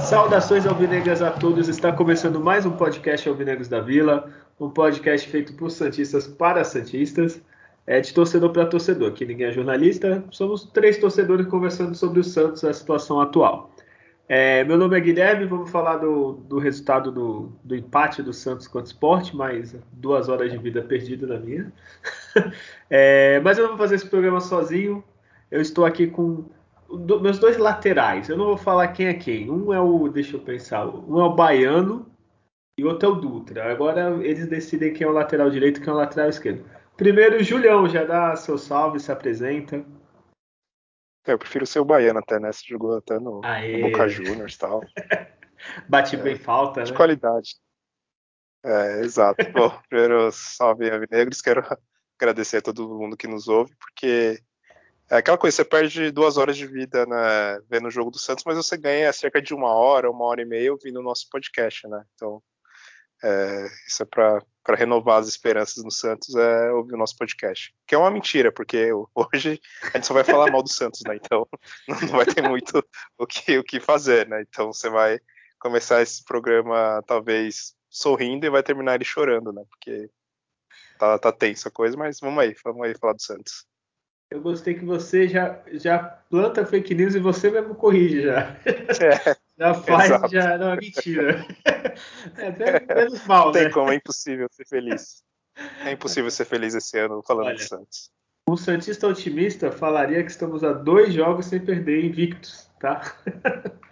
Saudações alvinegras a todos. Está começando mais um podcast Alvinegros da Vila, um podcast feito por santistas para santistas, é de torcedor para torcedor. Aqui ninguém é jornalista, somos três torcedores conversando sobre o Santos, a situação atual. É, meu nome é Guilherme, vamos falar do, do resultado do, do, empate do Santos contra o Sport, mais duas horas de vida perdida na minha. é, mas eu não vou fazer esse programa sozinho. Eu estou aqui com do, meus dois laterais, eu não vou falar quem é quem. Um é o, deixa eu pensar, um é o Baiano e o outro é o Dutra. Agora eles decidem quem é o lateral direito e quem é o lateral esquerdo. Primeiro, Julião, já dá seu salve, se apresenta. É, eu prefiro ser o Baiano até, né? Você jogou até no, no Boca Juniors e tal. Bate é, bem falta, de né? qualidade. É, exato. Bom, primeiro, salve, Avinegros. Quero agradecer a todo mundo que nos ouve, porque é aquela coisa, você perde duas horas de vida né, vendo o jogo do Santos, mas você ganha cerca de uma hora, uma hora e meia ouvindo o nosso podcast, né? Então, é, isso é para renovar as esperanças no Santos, é ouvir o nosso podcast. Que é uma mentira, porque hoje a gente só vai falar mal do Santos, né? Então, não vai ter muito o que, o que fazer, né? Então, você vai começar esse programa, talvez, sorrindo e vai terminar ele chorando, né? Porque tá, tá tenso a coisa, mas vamos aí, vamos aí falar do Santos. Eu gostei que você já, já planta fake news e você mesmo corrige já. É, faz, exato. já. Não, é mentira. É menos mal, Não tem né? como, é impossível ser feliz. É impossível ser feliz esse ano falando Olha, do Santos. Um Santista otimista falaria que estamos a dois jogos sem perder invictos, tá?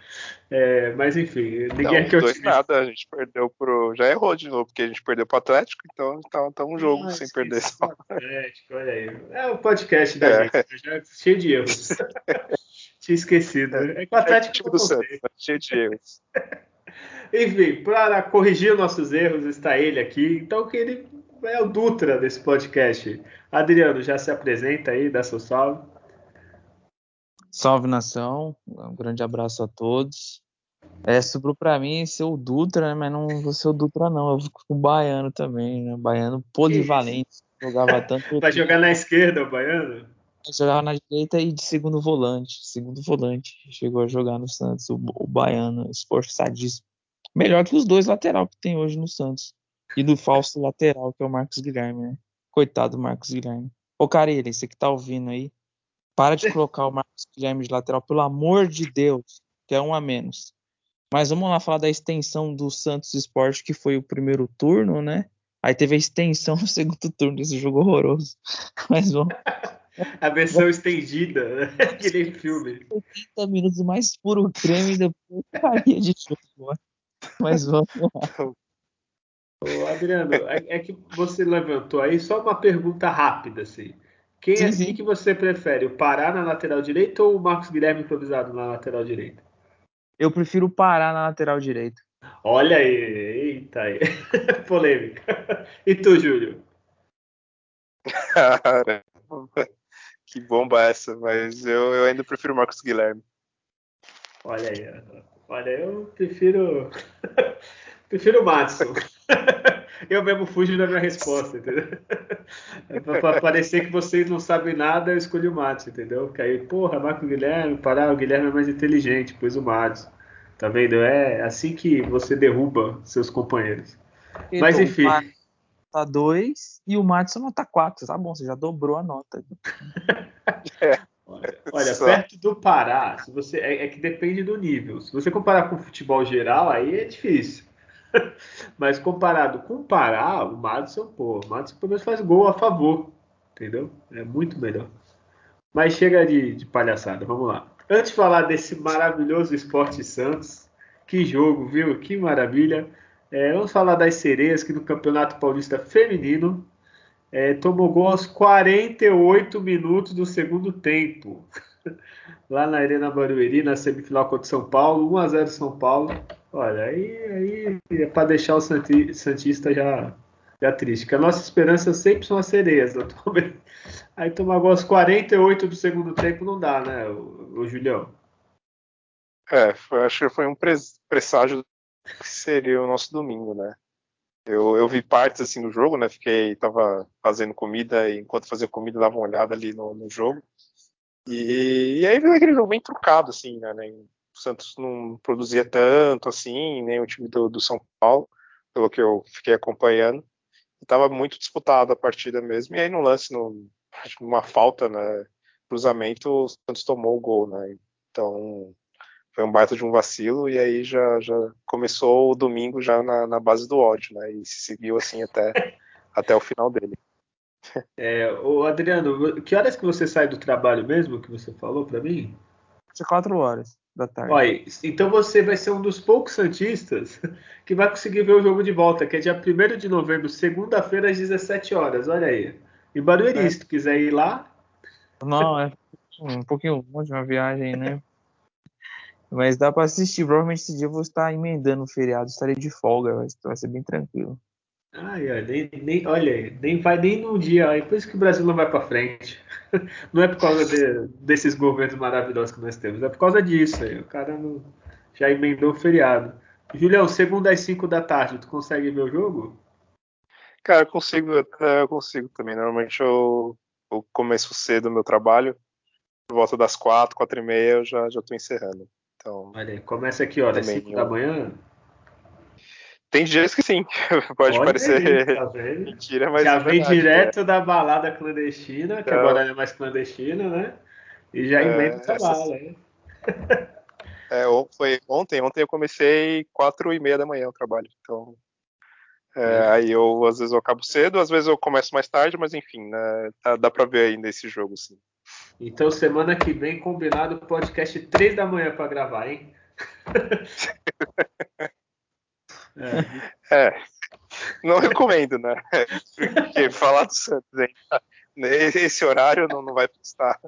É, mas enfim, ninguém não, é que dois nada, a gente perdeu pro. Já errou de novo, porque a gente perdeu pro Atlético, então tá, tá um jogo ah, sem perder só. Atlético, olha aí. É o podcast da é. gente, né? já cheio de erros. Tinha esquecido. É, é que o Atlético é do Santos, né? cheio de erros. Enfim, para corrigir nossos erros, está ele aqui. Então, que ele é o Dutra desse podcast. Adriano, já se apresenta aí, dá seu salve. Salve nação, um grande abraço a todos. É, sobrou para mim ser o Dutra, né? mas não vou ser o Dutra, não. Eu fico com o Baiano também, né? Baiano polivalente. Jogava tanto. Vai jogar na esquerda o Baiano? Jogava na direita e de segundo volante. Segundo volante. Chegou a jogar no Santos, o, o Baiano, esforçadíssimo. Melhor que os dois lateral que tem hoje no Santos. E do falso lateral, que é o Marcos Guilherme, né? Coitado do Marcos Guilherme. Ô, Carelli, você que tá ouvindo aí, para de colocar o Marcos Guilherme de lateral, pelo amor de Deus, que é um a menos. Mas vamos lá falar da extensão do Santos Esporte, que foi o primeiro turno, né? Aí teve a extensão no segundo turno desse jogo horroroso. Mas vamos. A versão estendida, né? que nem filme. 80 minutos mais puro creme da porcaria de jogo. Mas vamos lá. Ô, Adriano, é, é que você levantou aí só uma pergunta rápida, assim. Quem sim, é sim. que você prefere? O Pará na lateral direita ou o Marcos Guilherme improvisado na lateral direita? Eu prefiro o Pará na lateral direita. Olha aí, eita aí. Polêmica. E tu, Júlio? Cara, que bomba essa, mas eu, eu ainda prefiro o Marcos Guilherme. Olha aí, olha, eu prefiro. prefiro o Madison. eu mesmo fujo da minha resposta, entendeu? É pra parecer que vocês não sabem nada, eu escolhi o Matos, entendeu? Porque aí, porra, Marco Guilherme, parar, o Guilherme é mais inteligente, pois o Matos. Tá vendo? É assim que você derruba seus companheiros. Então, Mas enfim. Matos tá 2 e o Matos nota 4. Tá bom, você já dobrou a nota. é. Olha, olha perto do Pará, se você é, é, que depende do nível. Se você comparar com o futebol geral, aí é difícil. Mas comparado com o Pará, o Madison, pô, o Madison pelo menos faz gol a favor, entendeu? É muito melhor. Mas chega de, de palhaçada, vamos lá. Antes de falar desse maravilhoso Esporte Santos, que jogo, viu? Que maravilha. É, vamos falar das sereias que no Campeonato Paulista Feminino é, tomou gol aos 48 minutos do segundo tempo. Lá na Arena Barueri, na semifinal contra São Paulo, 1x0 São Paulo. Olha, aí, aí é para deixar o Santista já, fica triste. Porque a nossa esperança sempre são as sereias. Aí tomar gol aos 48 do segundo tempo não dá, né, o, o Julião? É, foi, acho que foi um presságio que seria o nosso domingo, né? Eu, eu vi partes assim do jogo, né? Fiquei, tava fazendo comida e enquanto fazia comida dava uma olhada ali no, no jogo. E, e aí veio aquele jogo bem trucado, assim, né? O Santos não produzia tanto assim, nem o time do, do São Paulo, pelo que eu fiquei acompanhando. Estava muito disputada a partida mesmo. E aí no lance, no, numa falta, né? Cruzamento, o Santos tomou o gol, né? Então foi um baita de um vacilo e aí já, já começou o domingo já na, na base do ódio, né? E se seguiu assim até, até o final dele. É, o Adriano, que horas que você sai do trabalho mesmo que você falou para mim? Quatro horas da tarde. Olha, então você vai ser um dos poucos santistas que vai conseguir ver o jogo de volta, que é dia 1 de novembro, segunda-feira às 17 horas. Olha aí. E Barueri, é. se tu quiser ir lá. Não, é um pouquinho longe uma viagem, né? Mas dá para assistir. Provavelmente esse dia eu vou estar emendando o feriado, estarei de folga, vai, vai ser bem tranquilo. Ai, ai, nem, nem, olha, nem vai nem num dia. É por isso que o Brasil não vai para frente. Não é por causa de, desses governos maravilhosos que nós temos, é por causa disso. Aí. O cara não, já emendou o feriado. Julião, segunda às 5 da tarde, tu consegue ver o jogo? Cara, eu consigo, eu consigo também. Normalmente eu, eu começo cedo o meu trabalho, por volta das 4, 4 e meia eu já, já tô encerrando. Então, Olha aí, começa aqui, olha, 5 da manhã? Tem dias que sim, pode Olha parecer aí, tá mentira, mas. Já é vem verdade, direto é. da balada clandestina, que então, agora é mais clandestina, né? E já emenda é, bala, hein? É, foi ontem, ontem eu comecei 4 e meia da manhã o trabalho, então. É, aí eu, às vezes eu acabo cedo, às vezes eu começo mais tarde, mas enfim, né, dá, dá pra ver ainda esse jogo, sim. Então, semana que vem, combinado, podcast 3 da manhã para gravar, hein? é. é. Não recomendo, né? Porque falar do Santos, hein? Esse horário não, não vai prestar.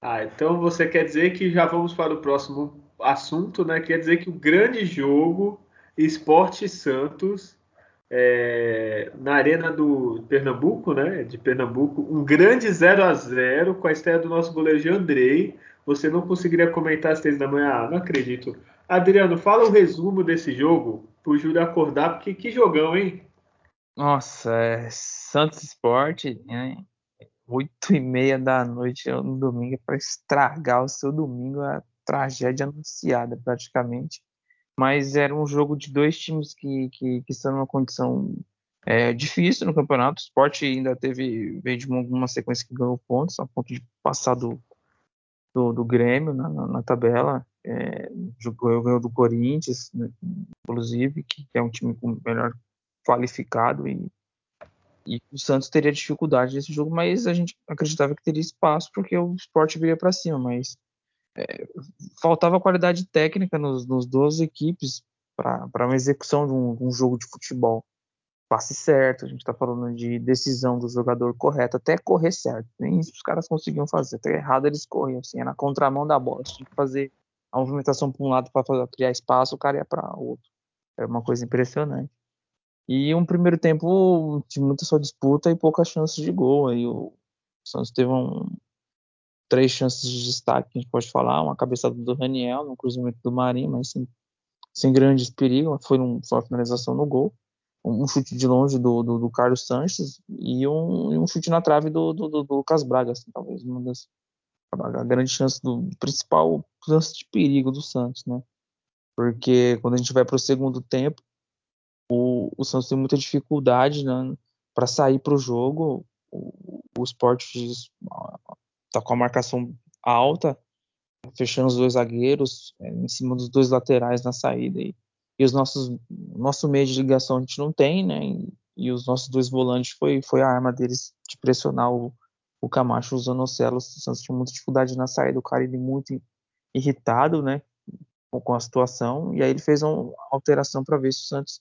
Ah, então você quer dizer que já vamos para o próximo assunto, né? Quer dizer que o grande jogo Esporte Santos é, na Arena do Pernambuco, né? De Pernambuco, um grande 0 a 0 com a estreia do nosso goleiro Andrei. Você não conseguiria comentar às três da manhã? Ah, não acredito. Adriano, fala o resumo desse jogo pro Júlio acordar, porque que jogão, hein? Nossa, é Santos Esporte, né? Oito e meia da noite no domingo é para estragar o seu domingo, a tragédia anunciada praticamente mas era um jogo de dois times que, que, que estão numa condição é, difícil no campeonato. O Sport ainda teve, veio de uma, sequência que ganhou pontos, a ponto de passar do, do, do Grêmio na, na, na tabela. É, jogou, ganhou do Corinthians, né, inclusive, que, que, é um time com melhor qualificado e, e o Santos teria dificuldade nesse jogo, mas a gente acreditava que teria espaço porque o Sport viria para cima, mas é, faltava qualidade técnica nos, nos duas equipes para uma execução de um, um, jogo de futebol. Passe certo, a gente está falando de decisão do jogador correto, até correr certo. Nem isso os caras conseguiam fazer, até errado eles corriam, assim, é na contramão da bola. Tinha que fazer a movimentação para um lado para criar espaço, o cara ia para outro. Era uma coisa impressionante. E um primeiro tempo de muita só disputa e poucas chances de gol. Aí o Santos teve um, três chances de destaque que a gente pode falar, uma cabeçada do Raniel, um cruzamento do Marinho, mas sem, sem grandes perigos, foi, um, foi uma finalização no gol, um, chute de longe do, do, do Carlos Sanches e um, um, chute na trave do, do, do Lucas Braga, assim, talvez uma das a grande chance do principal lance de perigo do Santos, né? Porque quando a gente vai para o segundo tempo, o, o Santos tem muita dificuldade né, para sair para o jogo. O, o Sport tá com a marcação alta, fechando os dois zagueiros, é, em cima dos dois laterais na saída. E, e os nossos, nosso meio de ligação a gente não tem, né? E, e, os nossos dois volantes foi, foi a arma deles de pressionar o, o Camacho usando o Celo. O Santos tinha muita dificuldade na saída, o cara ele muito irritado, né? Com a situação, e aí ele fez uma alteração para ver se o Santos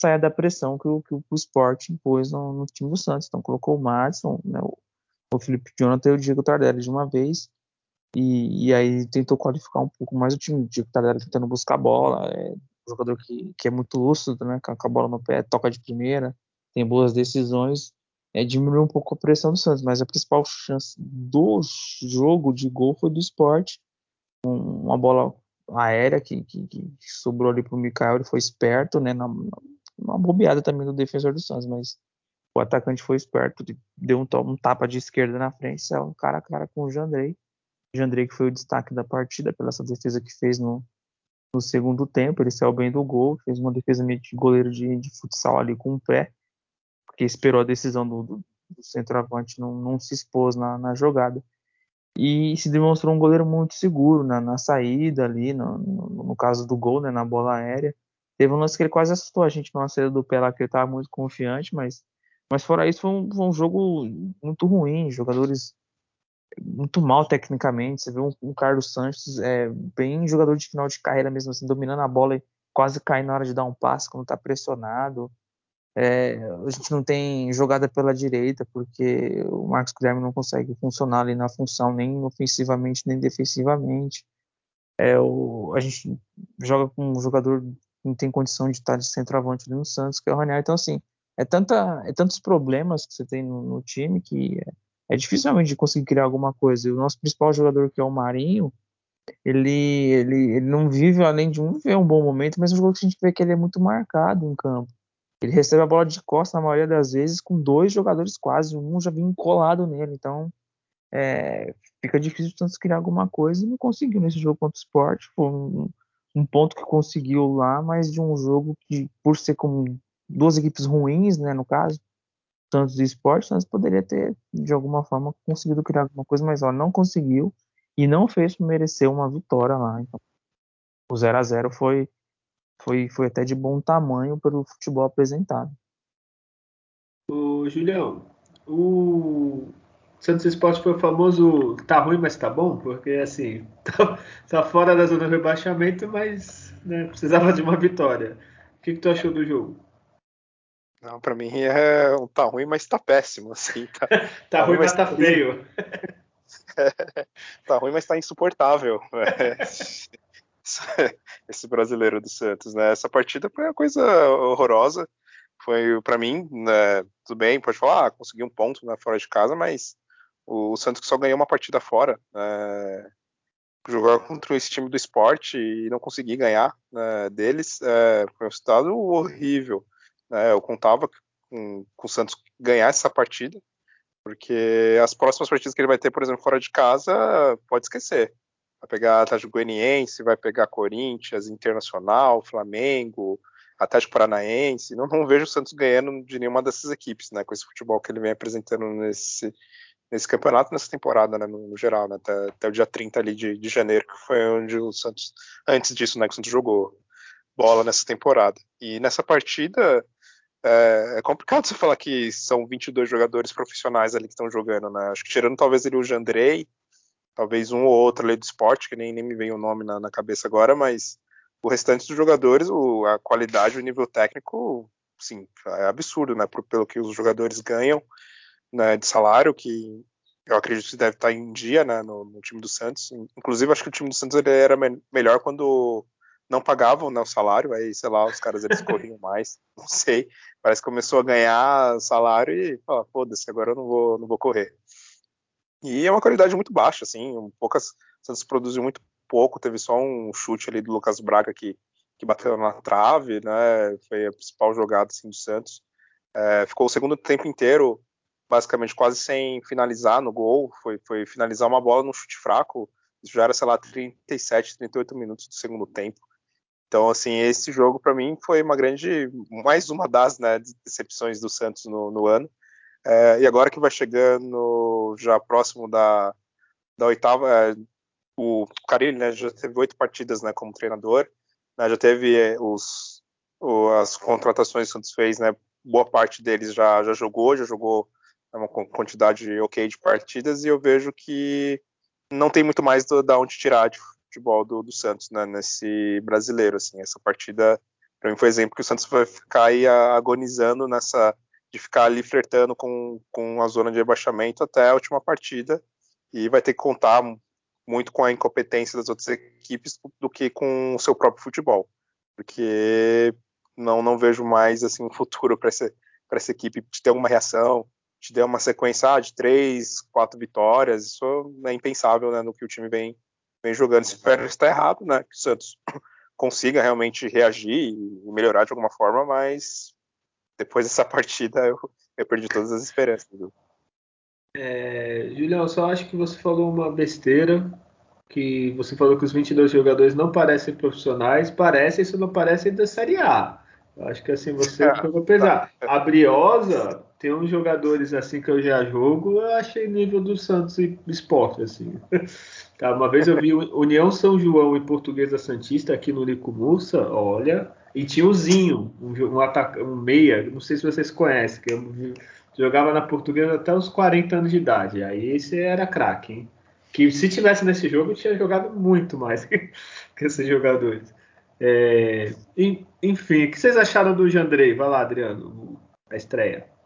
saia da pressão que o, que o, Sport impôs no, no, time do Santos. Então colocou o Madison, né, o Felipe Jonathan e o Diego Tardelli de uma vez. E, e, aí tentou qualificar um pouco mais o time. O Diego Tardelli tentando buscar a bola, é um jogador que, que é muito lúcido, né? Com a bola no pé, toca de primeira, tem boas decisões, é, diminuiu um pouco a pressão do Santos, mas a principal chance do jogo de gol foi do esporte. Um, uma bola aérea que, que, que sobrou ali para o Mikael, ele foi esperto, né? Na, uma bobeada também do defensor do Santos, mas o atacante foi esperto, deu um, um tapa de esquerda na frente, saiu um cara a cara com o Jandrei. Jandrei que foi o destaque da partida pela essa defesa que fez no, no segundo tempo, ele saiu bem do gol, fez uma defesa meio de goleiro de, de futsal ali com o pé, porque esperou a decisão do, do, do centroavante, não, não se expôs na, na, jogada. E se demonstrou um goleiro muito seguro na, na saída ali, no, no, no, caso do gol, né, na bola aérea. Teve um lance que ele quase assustou a gente numa saída do pé lá, que ele estava muito confiante, mas, mas fora isso foi um, foi um jogo muito ruim, jogadores muito mal tecnicamente. Você vê um, um Carlos Sanches é, bem jogador de final de carreira mesmo, assim, dominando a bola e quase cai na hora de dar um passe quando está pressionado. É, a gente não tem jogada pela direita porque o Marcos Guilherme não consegue funcionar ali na função nem ofensivamente nem defensivamente. É, o, a gente joga com um jogador que não tem condição de estar de centroavante ali no Santos, que é o Raniel. Então, assim, é, tanta, é tantos problemas que você tem no, no time que é dificilmente de conseguir criar alguma coisa. E o nosso principal jogador, que é o Marinho, ele, ele, ele não vive, além de um, um bom momento, mas é um jogo que a gente vê que ele é muito marcado em campo. Ele recebe a bola de costa na maioria das vezes com dois jogadores quase, um já vinha colado nele, então é, fica difícil tanto criar alguma coisa e não conseguiu nesse jogo contra o Sport. Foi um, um, ponto que conseguiu lá, mas de um jogo que, por ser com duas equipes ruins, né, no caso, tanto de esporte, nós poderia ter, de alguma forma, conseguido criar alguma coisa, mas ó, não conseguiu e não fez merecer uma vitória lá. Então, o 0 a 0 foi, foi, foi até de bom tamanho pelo futebol apresentado. O Julião, o Santos Esporte foi o famoso tá ruim, mas tá bom, porque assim, tá, tá fora da zona de rebaixamento, mas né, precisava de uma vitória. O que, que tu achou do jogo? Não, pra mim é tá ruim, mas tá péssimo, assim. Tá, tá, tá ruim, mas tá, tá feio. tá ruim, mas tá insuportável. Esse brasileiro do Santos, né? Essa partida foi uma coisa horrorosa. Foi, para mim, né, tudo bem, pode falar, ah, consegui um ponto né, fora de casa, mas o, Santos só ganhou uma partida fora. Né, jogar contra esse time do esporte e não conseguir ganhar né, deles é, foi um resultado horrível. Né? Eu contava com, com, o Santos ganhar essa partida, porque as próximas partidas que ele vai ter, por exemplo, fora de casa, pode esquecer. Vai pegar Atlético Goianiense, vai pegar Corinthians, Internacional, Flamengo, Atlético Paranaense. Não, não vejo o Santos ganhando de nenhuma dessas equipes, né? Com esse futebol que ele vem apresentando nesse, nesse campeonato, nessa temporada, né? No, no geral, né? Até, até, o dia 30 ali de, de janeiro, que foi onde o Santos, antes disso, né? Que o Santos jogou bola nessa temporada. E nessa partida, é, complicado você falar que são 22 jogadores profissionais ali que estão jogando, né? Acho que tirando talvez ele o Jandrei, talvez um ou outro ali do esporte, que nem, nem me vem o nome na, na cabeça agora, mas o restante dos jogadores, o, a qualidade, o nível técnico, sim, é absurdo, né? Por, pelo que os jogadores ganham né, de salário, que eu acredito que deve estar em dia né, no, no time do Santos. Inclusive, acho que o time do Santos ele era me melhor quando não pagavam né, o salário, aí, sei lá, os caras eles corriam mais, não sei. Parece que começou a ganhar salário e fala, foda-se, agora eu não vou, não vou correr. E é uma qualidade muito baixa, assim, poucas. Santos produziu muito pouco, teve só um chute ali do Lucas Braga que, que bateu na trave, né? Foi a principal jogada assim, do Santos. É, ficou o segundo tempo inteiro basicamente quase sem finalizar no gol, foi, foi finalizar uma bola num chute fraco, isso já era, sei lá, 37, 38 minutos do segundo tempo. Então, assim, esse jogo para mim foi uma grande, mais uma das né, decepções do Santos no, no ano. É, e agora que vai chegando já próximo da, da oitava, é, o Carilli né, já teve oito partidas né, como treinador, né, já teve é, os, o, as contratações que o Santos fez, né, boa parte deles já, já jogou, já jogou uma quantidade ok de partidas, e eu vejo que não tem muito mais da onde tirar de futebol do, do Santos né, nesse brasileiro. Assim, essa partida, para mim, foi exemplo que o Santos vai ficar aí agonizando nessa de ficar ali flertando com, com a zona de rebaixamento até a última partida. E vai ter que contar muito com a incompetência das outras equipes do que com o seu próprio futebol, porque não não vejo mais assim um futuro para esse essa equipe ter alguma reação, te der uma sequência ah, de três, quatro vitórias, isso é impensável né, no que o time vem, vem jogando. Espero estar errado, né? Que o Santos consiga realmente reagir e melhorar de alguma forma, mas depois dessa partida eu, eu perdi todas as esperanças. É, Julião, eu só acho que você falou uma besteira, que você falou que os 22 jogadores não parecem profissionais, parecem, isso não parece da Série A. Eu acho que assim você ah, pegou pesar. Tá. A Briosa tem uns jogadores assim que eu já jogo, eu achei nível do Santos e esporte, assim. Tá, uma vez eu vi União São João e Portuguesa Santista aqui no Lico Mursa, olha, e tinha o Zinho, um, um, ataca, um meia, não sei se vocês conhecem, que eu jogava na Portuguesa até os 40 anos de idade. Aí esse era craque, hein? Que se tivesse nesse jogo, tinha jogado muito mais que, que esses jogadores. É, enfim, o que vocês acharam do Jandrei? Vai lá, Adriano, a estreia.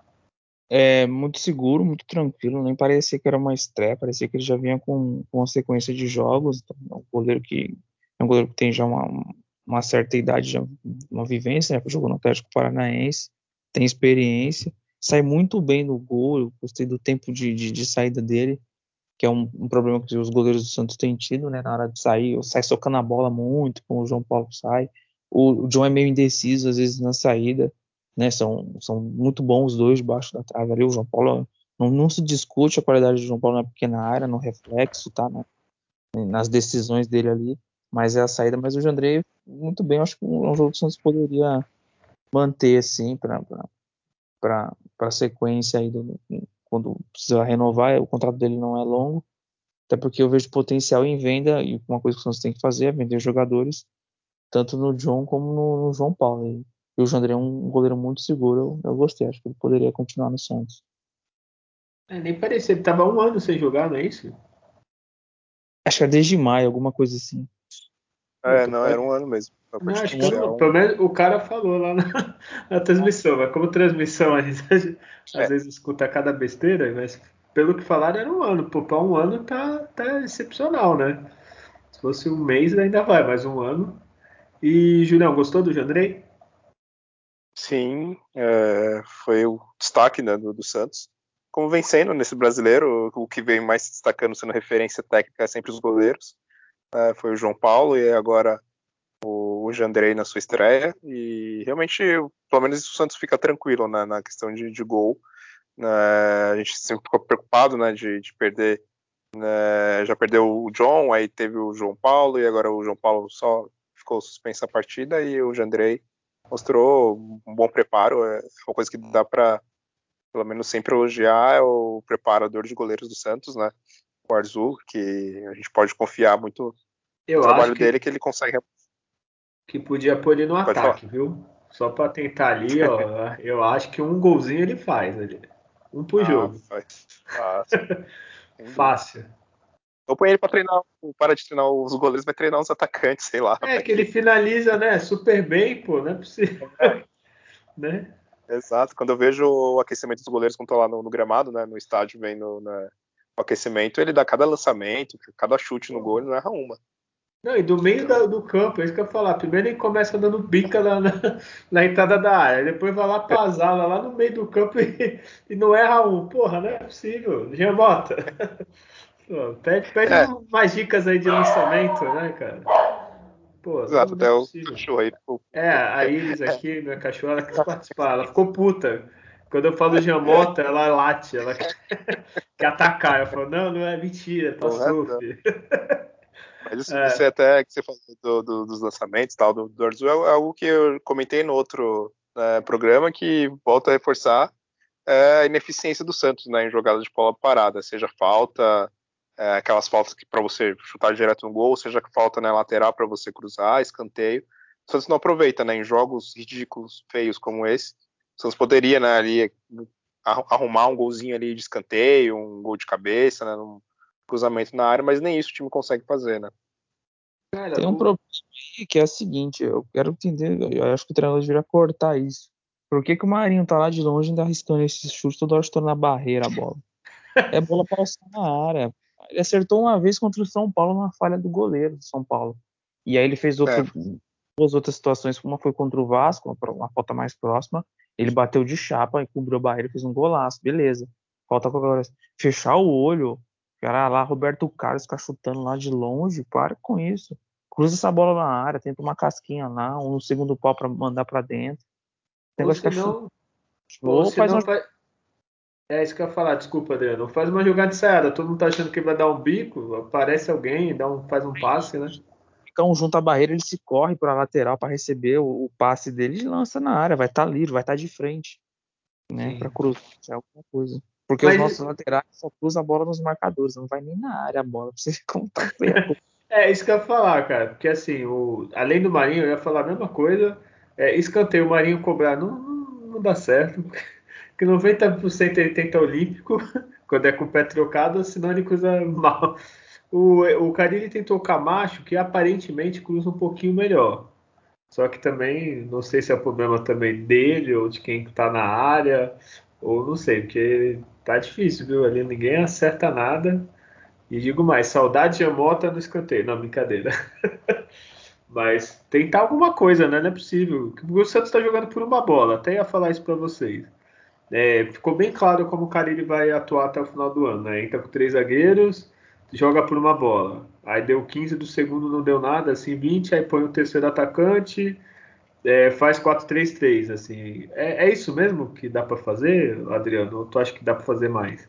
É muito seguro, muito tranquilo, nem parecia que era uma estreia, parecia que ele já vinha com, com uma sequência de jogos. Então, é um goleiro que é um goleiro que tem já uma, uma certa idade, já uma vivência, né? Jogou no Atlético Paranaense, tem experiência, sai muito bem no gol. Eu gostei do tempo de, de, de saída dele, que é um, um, problema que os goleiros do Santos têm tido, né? Na hora de sair, sai socando a bola muito, como o João Paulo sai. O, o John é meio indeciso às vezes na saída né? São, são muito bons os dois debaixo da trave ali. O João Paulo não, não se discute a qualidade do João Paulo na pequena área, no reflexo, tá? Né? Nas decisões dele ali, mas é a saída. Mas o Jandrei, muito bem, acho que um jogo que o Santos poderia manter assim para para a sequência aí do, quando precisa renovar, o contrato dele não é longo, até porque eu vejo potencial em venda e uma coisa que o Santos tem que fazer é vender jogadores tanto no John como no, no João Paulo. E o Jandré é um goleiro muito seguro. Eu, eu gostei, acho que ele poderia continuar no Santos. É, nem parecia, ele tava um ano sem jogar, não é isso? Acho que é desde maio, alguma coisa assim. É, não, era um ano mesmo. Não, acho que não, pelo menos o cara falou lá na, na transmissão, mas como transmissão a gente às é. vezes escuta cada besteira, mas pelo que falaram era um ano. Pô, pra um ano tá, tá excepcional, né? Se fosse um mês ainda vai, mas um ano. E, Julião, gostou do Jandrei? Sim, é, foi o destaque né, do, do, Santos. Como vem sendo nesse brasileiro, o que vem mais se destacando sendo referência técnica é sempre os goleiros. É, foi o João Paulo e agora o, o Jandrei na sua estreia. E realmente, pelo menos o Santos fica tranquilo né, na questão de, de gol. Né, a gente sempre ficou preocupado né, de, de perder. Né, já perdeu o John, aí teve o João Paulo e agora o João Paulo só ficou suspenso a partida e o Jandrei mostrou um bom preparo. É uma coisa que dá para, pelo menos, sempre elogiar é o preparador de goleiros do Santos, né? O Arzu, que a gente pode confiar muito eu no trabalho que, dele, que ele consegue. Que podia pôr ele no pode ataque, falar. viu? Só para tentar ali, ó. eu acho que um golzinho ele faz ali. Um por ah, jogo. Faz. Fácil. Fácil. Ou põe ele para treinar, para de treinar os goleiros, vai treinar os atacantes, sei lá. É, que ele finaliza, né, super bem, pô, não é possível. É. né? Exato, quando eu vejo o aquecimento dos goleiros quando estão lá no, no, gramado, né, no estádio, vem no, no, aquecimento, ele dá cada lançamento, cada chute no gol, ele não erra uma. Não, e do meio da, do campo, é isso que eu ia falar. Primeiro ele começa dando bica lá na, na entrada da área, depois vai lá pra Zala, lá no meio do campo e, e não erra um. Porra, não é possível. Jean Mota. Pô, pede pede é. umas dicas aí de lançamento, né, cara? Pô, Exato, até o cachorro aí. É, a Iris aqui, minha cachorra, ela quis participar, ela ficou puta. Quando eu falo Jamota, ela late, ela quer atacar. Eu falo, não, não é mentira, passou, filho. Mas isso, é. isso é até que você falou do, do, dos lançamentos tal, do, do Arzu, é algo que eu comentei no outro né, programa que volta a reforçar é, a ineficiência do Santos né, em jogadas de bola parada, seja falta, é, aquelas faltas que para você chutar direto no gol, seja falta na lateral para você cruzar, escanteio. O Santos não aproveita, né? Em jogos ridículos, feios como esse, o Santos poderia, né, ali arrumar um golzinho ali de escanteio, um gol de cabeça, né, um cruzamento na área, mas nem isso o time consegue fazer, né? Tem um problema aí que é o seguinte, eu quero entender, eu acho que o treinador deveria cortar isso. Por que, que o Marinho tá lá de longe ainda arriscando esse chute toda hora chutando na barreira a bola? É bola passar na área. Ele acertou uma vez contra o São Paulo numa falha do goleiro do São Paulo. E aí ele fez outra, é. duas outras situações. Uma foi contra o Vasco, uma falta mais próxima, Ele bateu de chapa, cobriu a barreira, fez um golaço, beleza. Falta agora fechar o olho. Cara, lá, Roberto Carlos ficar chutando lá de longe, para com isso. Cruza essa bola na área, tenta uma casquinha lá, um segundo pau para mandar para dentro. Ou se não, ou se faz uma... vai... É isso que eu ia falar, desculpa, Adriano. Faz uma jogada de saída, todo mundo tá achando que vai dar um bico, aparece alguém, dá um, faz um passe, né? Um junto à barreira, ele se corre para a lateral para receber o, o, passe dele e lança na área, vai estar tá livre, vai estar tá de frente, né? Para cruzar alguma coisa. Porque Mas... os nossos laterais só cruzam a bola nos marcadores, não vai nem na área a bola, pra você contar. é, isso que eu ia falar, cara. Porque assim, o... além do Marinho, eu ia falar a mesma coisa. É, escanteio o Marinho cobrar não, não, não dá certo. Porque 90% ele tenta olímpico, quando é com o pé trocado, senão ele cruza mal. O, o Carilli tentou o Camacho, que aparentemente cruza um pouquinho melhor. Só que também, não sei se é problema também dele ou de quem está na área, ou não sei, porque tá difícil, viu? Ali ninguém acerta nada. E digo mais, saudade de Amota no escanteio. Não, brincadeira. Mas tentar alguma coisa, né? Não é possível. O Santos está jogando por uma bola. Até ia falar isso para vocês. É, ficou bem claro como o Carille vai atuar até o final do ano. Né? Entra com três zagueiros, joga por uma bola. Aí deu 15 do segundo, não deu nada, assim, 20, aí põe o terceiro atacante, é, faz 4-3-3, assim. É, é, isso mesmo que dá para fazer, Adriano? Ou tu acha que dá para fazer mais?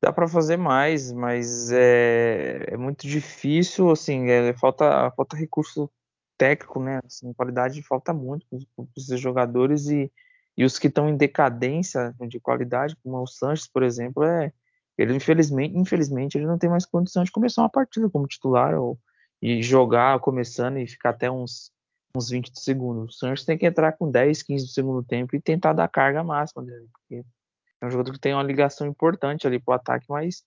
Dá para fazer mais, mas é, é, muito difícil, assim, é, falta, falta recurso técnico, né? Assim, qualidade falta muito para esses jogadores e, e os que estão em decadência de qualidade, como o Sanches, por exemplo, é, ele infelizmente, infelizmente ele não tem mais condição de começar uma partida como titular ou e jogar começando e ficar até uns uns 20 segundos. O Sanches tem que entrar com 10, 15 do segundo tempo e tentar dar carga máxima dele, porque é um jogador que tem uma ligação importante ali pro ataque, mas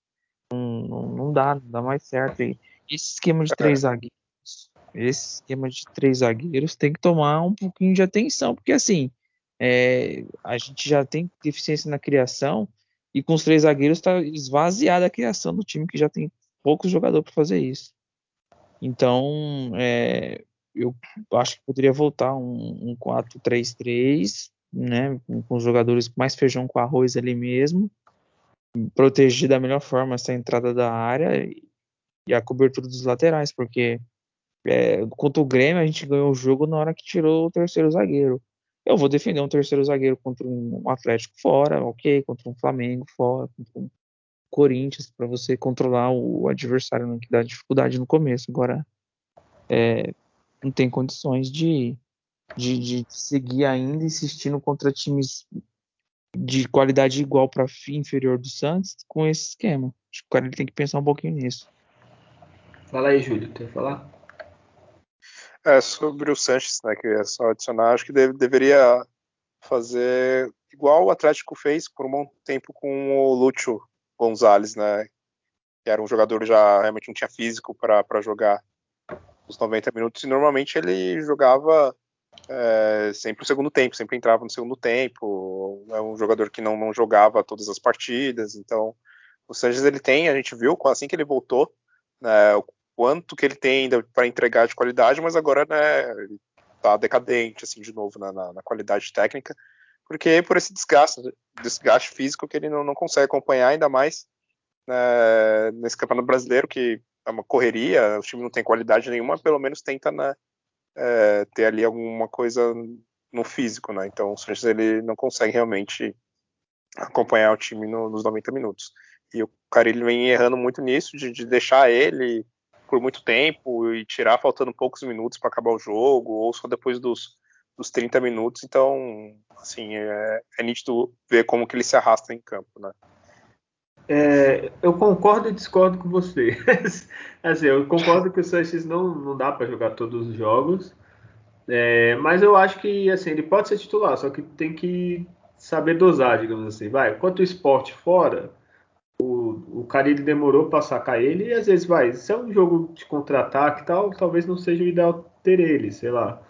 não, não, não dá, não dá mais certo. E esse esquema de três zagueiros, esse esquema de três zagueiros tem que tomar um pouquinho de atenção, porque assim, é, a gente já tem deficiência na criação e com os três zagueiros está esvaziada a criação do time que já tem poucos jogadores para fazer isso. Então, é, eu acho que poderia voltar um, um 4-3-3, né, com os jogadores mais feijão com arroz ali mesmo, proteger da melhor forma essa entrada da área e a cobertura dos laterais, porque é, contra o Grêmio a gente ganhou o jogo na hora que tirou o terceiro zagueiro. Eu vou defender um terceiro zagueiro contra um Atlético fora, ok, contra um Flamengo fora, contra um Corinthians, para você controlar o adversário né, que dá dificuldade no começo. Agora, é, não tem condições de, de, de seguir ainda insistindo contra times de qualidade igual para inferior do Santos com esse esquema. Acho que o cara ele tem que pensar um pouquinho nisso. Fala aí, Júlio, quer falar? É, sobre o Sanches, né, que é só adicionar, acho que deve, deveria fazer igual o Atlético fez por um bom tempo com o Lúcio Gonzalez, né, que era um jogador já realmente não tinha físico para jogar os 90 minutos, e normalmente ele jogava é, sempre o segundo tempo, sempre entrava no segundo tempo, é um jogador que não, não jogava todas as partidas, então o Sanches ele tem, a gente viu assim que ele voltou, né, o quanto que ele tem ainda para entregar de qualidade, mas agora né, ele tá decadente assim de novo na, na, na qualidade técnica, porque por esse desgaste, desgaste físico que ele não, não consegue acompanhar ainda mais né, nesse campeonato brasileiro que é uma correria, o time não tem qualidade nenhuma, pelo menos tenta né, é, ter ali alguma coisa no físico, né? Então o Sanches ele não consegue realmente acompanhar o time no, nos 90 minutos. E o Carilli vem errando muito nisso, de, de, deixar ele por muito tempo e tirar faltando poucos minutos para acabar o jogo, ou só depois dos, dos 30 minutos. Então, assim, é, é nítido ver como que ele se arrasta em campo, né? É, eu concordo e discordo com você. assim, eu concordo que o Sanches não, não dá para jogar todos os jogos, é, mas eu acho que assim ele pode ser titular, só que tem que saber dosar, digamos assim. Vai, quanto o esporte fora, o, o Carilli demorou para sacar ele e às vezes vai. Se é um jogo de contra-ataque e tal, talvez não seja o ideal ter ele, sei lá.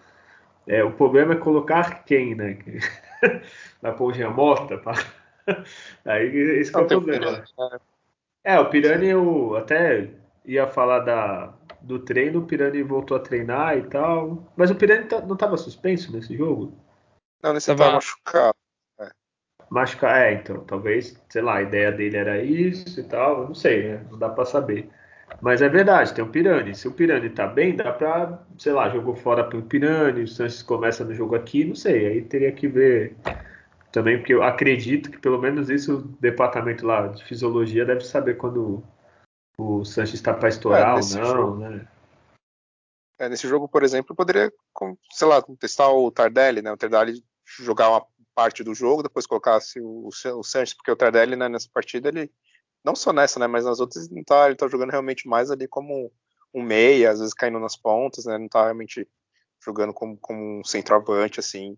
É, o problema é colocar quem, né? Pôr o Giamota para Aí esse é o problema. É, o Pirani eu até ia falar da, do treino, o Pirani voltou a treinar e tal. Mas o Pirani tá, não estava suspenso nesse jogo? Não, nesse Tava... tá machucado. É. Machucar, é, então, talvez, sei lá, a ideia dele era isso e tal, não sei, né? Não dá pra saber. Mas é verdade, tem o Pirani. Se o Pirani tá bem, dá pra, sei lá, jogou fora pro Pirani, o Sanches começa no jogo aqui, não sei. Aí teria que ver também, porque eu acredito que pelo menos isso o departamento lá de fisiologia deve saber quando o Sanches está para estourar é, ou não, jogo, né? É, nesse jogo, por exemplo, poderia, sei lá, testar o Tardelli, né? O Tardelli jogar uma parte do jogo, depois colocasse o, o Sanches, porque o Tardelli, né, nessa partida, ele não só nessa, né, mas nas outras não tá, ele tá jogando realmente mais ali como um meia, às vezes caindo nas pontas, né, não tá realmente jogando como, como um centroavante, assim,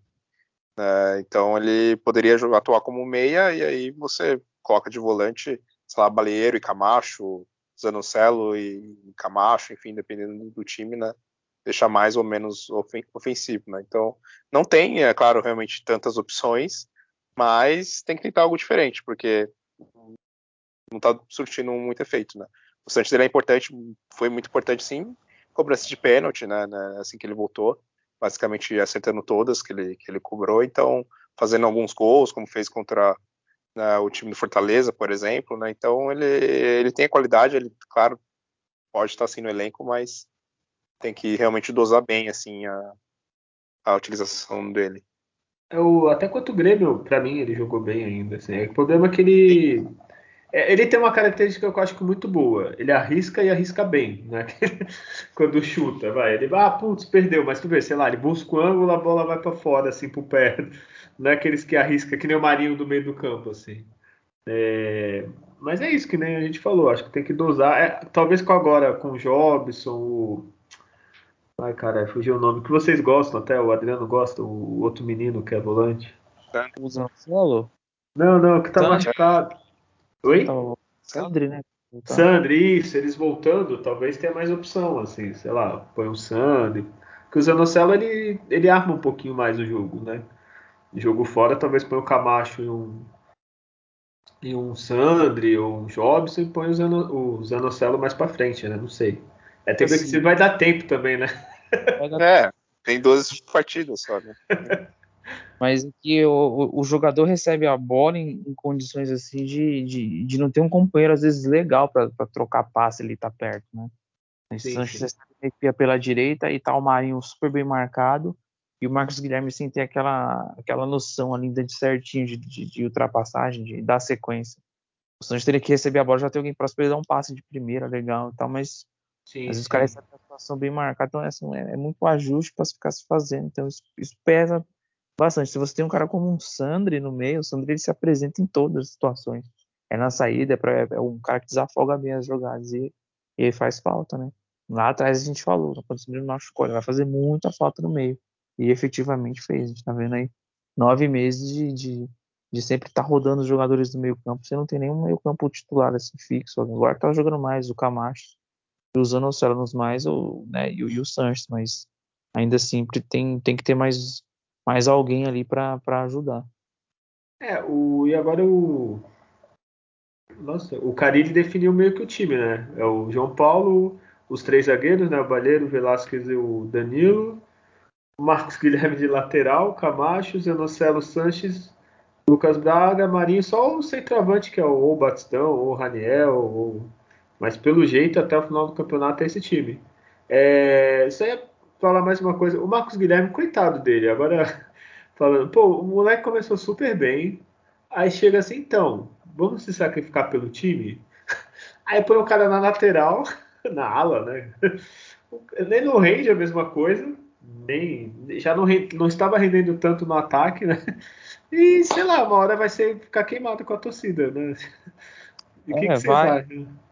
né, então ele poderia jogar, atuar como meia, e aí você coloca de volante, sei lá, Baleiro e Camacho, Zanocelo e Camacho, enfim, dependendo do time, né, deixar mais ou menos ofensivo, né, então não tem, é claro, realmente tantas opções, mas tem que tentar algo diferente, porque não está surtindo muito efeito, né? O Santos dele é importante, foi muito importante sim, cobrança de pênalti, né, né, assim que ele voltou, basicamente acertando todas que ele, que ele cobrou, então fazendo alguns gols, como fez contra né, o time do Fortaleza, por exemplo, né, então ele, ele tem a qualidade, ele, claro, pode estar assim no elenco, mas tem que realmente dosar bem, assim, a, a utilização dele. Eu, é até quanto o Grêmio, para mim, ele jogou bem ainda. Assim. O problema é que ele, é, ele tem uma característica que eu acho que muito boa. Ele arrisca e arrisca bem, né? Quando chuta, vai. Ele, ah, putz, perdeu, mas tu vê, sei lá, ele busca o ângulo, a bola vai para fora, assim, pro pé. Não é aqueles que arrisca que nem o Marinho do meio do campo, assim. É... Mas é isso que nem a gente falou, acho que tem que dosar. É, talvez com agora, com o Jobson, o. Ai, cara, fugiu o nome que vocês gostam até, o Adriano gosta, o outro menino que é volante. O Zanfolo? Não, não, que tá machucado. Oi? Então, Sandri, né? Então... Sandri, isso, eles voltando, talvez tenha mais opção, assim, sei lá, põe o Sandri. Porque o Zanocelo, ele, ele arma um pouquinho mais o jogo, né? Jogo fora, talvez põe o Camacho e um, e um Sandri ou um Jobson e põe o, Zano, o Zanocelo mais pra frente, né? Não sei. É, tem assim, que vai dar tempo também, né? É, tem 12 partidas só, né? mas que o, o, jogador recebe a bola em, em condições assim de, de, de, não ter um companheiro às vezes legal para trocar passe ele tá perto, né? Sim, Sanches sim. pela direita e tá o Marinho super bem marcado e o Marcos Guilherme sim tem aquela aquela noção ali de certinho de, de, de ultrapassagem, de dar sequência. O Sanches teria que receber a bola já tem alguém próximo para ele dar um passe de primeira legal e tal, mas Sim, às vezes sim. os caras recebem a situação bem marcada, então assim, é, é muito ajuste para ficar se fazendo, então isso, isso pesa bastante. Se você tem um cara como um Sandri no meio, o Sandri ele se apresenta em todas as situações. É na saída, é, pra, é um cara que desafoga bem as jogadas e, e faz falta, né? Lá atrás a gente falou, quando o Sandri machucou, ele vai fazer muita falta no meio. E efetivamente fez. A gente tá vendo aí nove meses de, de, de sempre estar tá rodando os jogadores do meio campo. Você não tem nenhum meio campo titular assim fixo. Agora tá jogando mais o Camacho, usando o Células mais o, né, e, e o Sanches, mas ainda assim tem, tem que ter mais mais alguém ali para ajudar. É, o, e agora o. Nossa, o Carille definiu meio que o time, né? É o João Paulo, os três zagueiros, né? O Balheiro, o Velasquez e o Danilo. O Marcos Guilherme de lateral, Camacho, Zenocelo Sanches, Lucas Braga, Marinho, só o centroavante que é o, Batistão, ou o Raniel, ou... mas pelo jeito até o final do campeonato é esse time. É, isso aí é falar mais uma coisa. O Marcos Guilherme, coitado dele, agora falando, pô, o moleque começou super bem, aí chega assim, então, vamos se sacrificar pelo time? Aí põe o cara na lateral, na ala, né? Nem no range a mesma coisa, nem já não, não estava rendendo tanto no ataque, né? E sei lá, uma hora vai ser ficar queimado com a torcida, né? E o é, que, que vocês acham?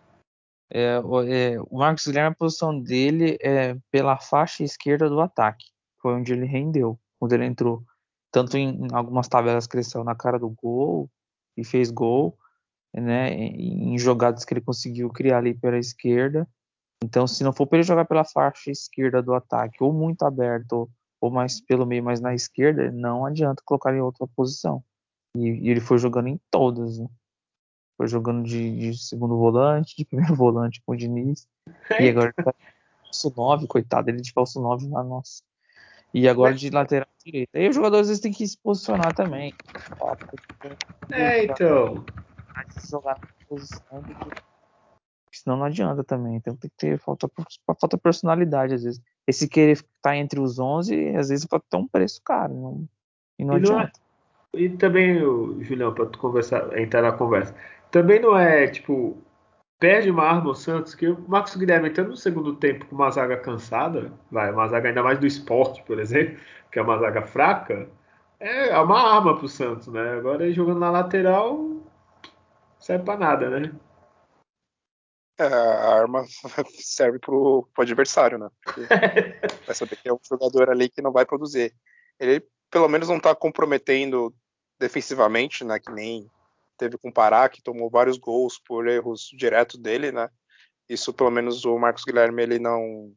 É, o, é, o Marcos Guilherme, a posição dele é pela faixa esquerda do ataque. Foi onde ele rendeu, quando ele entrou. Tanto em, em algumas tabelas saiu na cara do gol e fez gol, né? Em, em jogadas que ele conseguiu criar ali pela esquerda. Então, se não for para ele jogar pela faixa esquerda do ataque, ou muito aberto, ou mais pelo meio, mais na esquerda, não adianta colocar em outra posição. E, e ele foi jogando em todas, né? Foi jogando de, de, segundo volante, de primeiro volante com o Diniz. E agora ele tá falso 9, coitado, ele de falso 9 lá, nossa. E agora de lateral direito. Aí os jogadores às vezes têm que se posicionar também. É, então. Jogar na posição senão não adianta também. Então tem que ter falta, falta personalidade às vezes. Esse querer estar entre os 11, às vezes pode ter um preço caro. Não, e não e adianta. Não é, e também, Julião, para tu conversar, entrar na conversa, também não é tipo perde uma arma o Santos, que o Marcos Guilherme entrando no segundo tempo com uma zaga cansada, vai, uma zaga ainda mais do esporte, por exemplo, que é uma zaga fraca, é uma arma pro Santos, né? Agora ele jogando na lateral serve para nada, né? É, a arma serve pro, pro adversário, né? Vai saber que é um jogador ali que não vai produzir. Ele pelo menos não tá comprometendo defensivamente, né? Que nem teve com o Pará, que tomou vários gols por erros diretos dele, né? Isso pelo menos o Marcos Guilherme ele não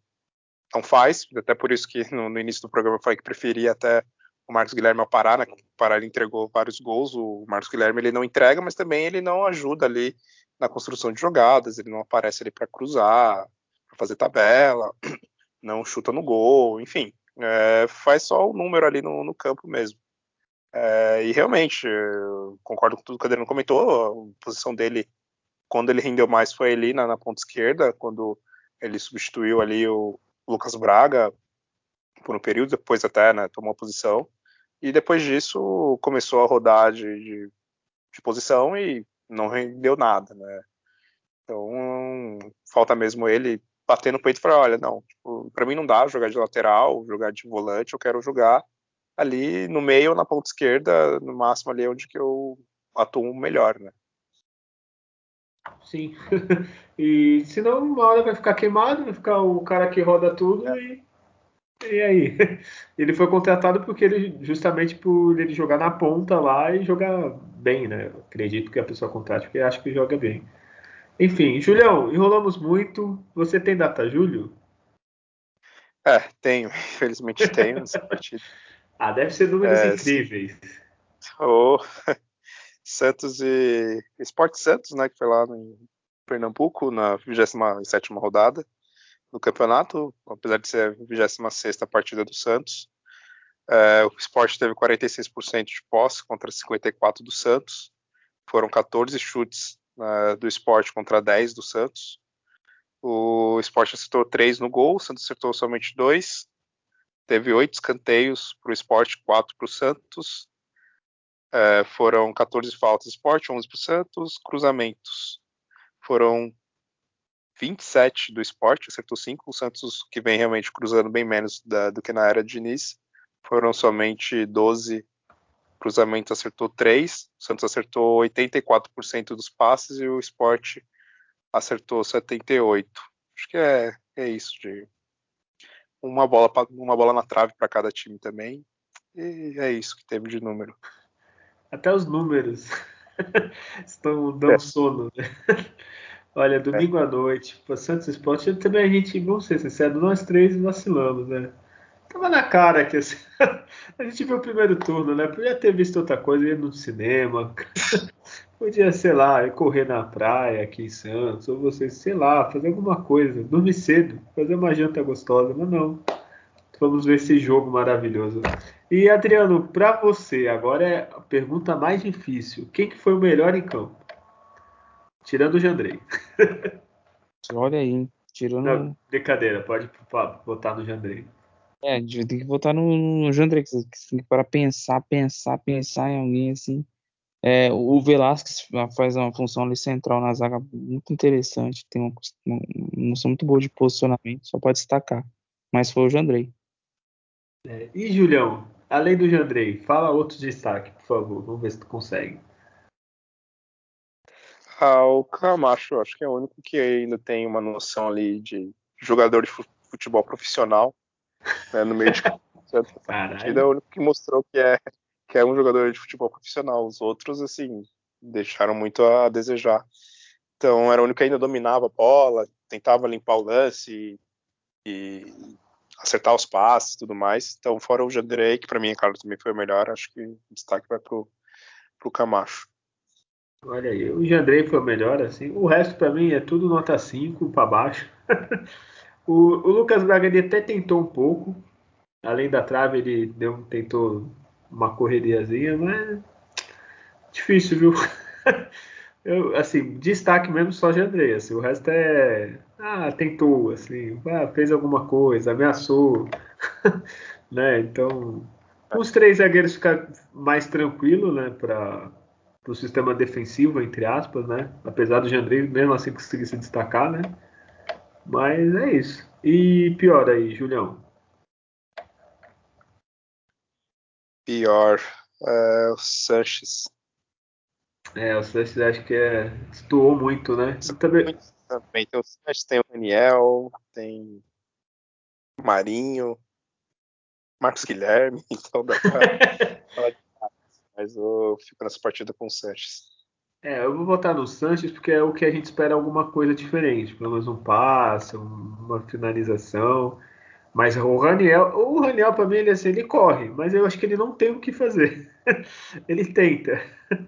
não faz, até por isso que no, no início do programa eu falei que preferia até o Marcos Guilherme ao Pará, né? O Pará ele entregou vários gols, o Marcos Guilherme ele não entrega, mas também ele não ajuda ali na construção de jogadas, ele não aparece ali para cruzar, para fazer tabela, não chuta no gol, enfim, é, faz só o número ali no, no campo mesmo. É, e realmente, concordo com tudo que o Adriano comentou, a posição dele, quando ele rendeu mais, foi ali na, na ponta esquerda, quando ele substituiu ali o Lucas Braga por um período, depois até né, tomou a posição, e depois disso começou a rodar de, de, de posição e não rendeu nada, né? Então, falta mesmo ele bater no peito e falar, olha, não, tipo, para mim não dá jogar de lateral, jogar de volante, eu quero jogar ali no meio ou na ponta esquerda, no máximo ali onde que eu atuo melhor, né? Sim. e senão uma hora vai ficar queimado, vai ficar o cara que roda tudo é. e e aí? Ele foi contratado porque ele justamente por ele jogar na ponta lá e jogar bem, né? Eu acredito que a pessoa contrate porque acha que joga bem. Enfim, Julião, enrolamos muito. Você tem data, Júlio? É, tenho. Infelizmente tenho nessa partida. Ah, deve ser números é, incríveis. O Santos e Esporte Santos, né, que foi lá em Pernambuco na 27 rodada do campeonato, apesar de ser a 26 partida do Santos. É, o esporte teve 46% de posse contra 54% do Santos. Foram 14 chutes uh, do esporte contra 10 do Santos. O esporte acertou 3 no gol, o Santos acertou somente 2. Teve 8 escanteios para o esporte, 4 para o Santos. É, foram 14 faltas esporte, 11 para o Santos. Cruzamentos foram 27 do esporte, acertou 5. O Santos, que vem realmente cruzando bem menos da, do que na era de Diniz, foram somente 12 cruzamentos, acertou 3. O Santos acertou 84% dos passes e o esporte acertou 78%. Acho que é, é isso, de uma bola, uma bola na trave para cada time também. E é isso que teve de número. Até os números estão dando é. sono. Né? Olha, domingo é. à noite, para Santos Esporte, também a gente, vamos ser sinceros, nós três vacilamos, né? Tava na cara que assim, a gente viu o primeiro turno, né? Podia ter visto outra coisa, ir no cinema, podia, sei lá, ir correr na praia aqui em Santos, ou você, sei lá, fazer alguma coisa, dormir cedo, fazer uma janta gostosa, mas não. Vamos ver esse jogo maravilhoso. E Adriano, para você, agora é a pergunta mais difícil: quem que foi o melhor em campo? Tirando o Jandrei. Olha aí, tirando. Não, brincadeira, pode botar no Jandrei. É, tem que votar no, no Jandrei, para pensar, pensar, pensar em alguém assim. É, o Velasquez faz uma função ali central na zaga muito interessante, tem uma, uma noção muito boa de posicionamento, só pode destacar. Mas foi o Jandrei. É, e Julião, além do Jandrei, fala outro destaque, por favor. Vamos ver se tu consegue. Ah, o Camacho, acho que é o único que ainda tem uma noção ali de jogador de futebol profissional né, no meio de partida, é o único que mostrou que é, que é um jogador de futebol profissional. Os outros, assim, deixaram muito a desejar. Então, era o único que ainda dominava a bola, tentava limpar o lance e, e acertar os passes e tudo mais. Então, fora o Jandrei, que para mim, claro, também foi o melhor, acho que o destaque vai pro, pro Camacho. Olha aí, o Jandrei foi o melhor, assim. O resto para mim é tudo nota 5 para baixo. o, o, Lucas Braga ele até tentou um pouco, Além da trave, ele deu, tentou uma correriazinha, mas difícil, viu? Eu, assim, destaque mesmo só de André, assim, o resto é. Ah, tentou, assim, ah, fez alguma coisa, ameaçou, né? Então, os três zagueiros ficar mais tranquilo, né, para o sistema defensivo, entre aspas, né? Apesar do Jandrei mesmo assim conseguir se destacar, né? Mas é isso. E pior aí, Julião? Pior, é, o Sanches. É, o Sanches acho que é, estuou muito, né? Também... também tem o Sanches, tem o Daniel, tem o Marinho, Marcos Guilherme, então dá pra falar de mas eu fico nessa partida com o Sanches. É, eu vou votar no Sanches porque é o que a gente espera alguma coisa diferente, pelo menos um passe, uma finalização. Mas o Raniel, o Raniel para mim ele assim, ele corre, mas eu acho que ele não tem o que fazer. ele tenta,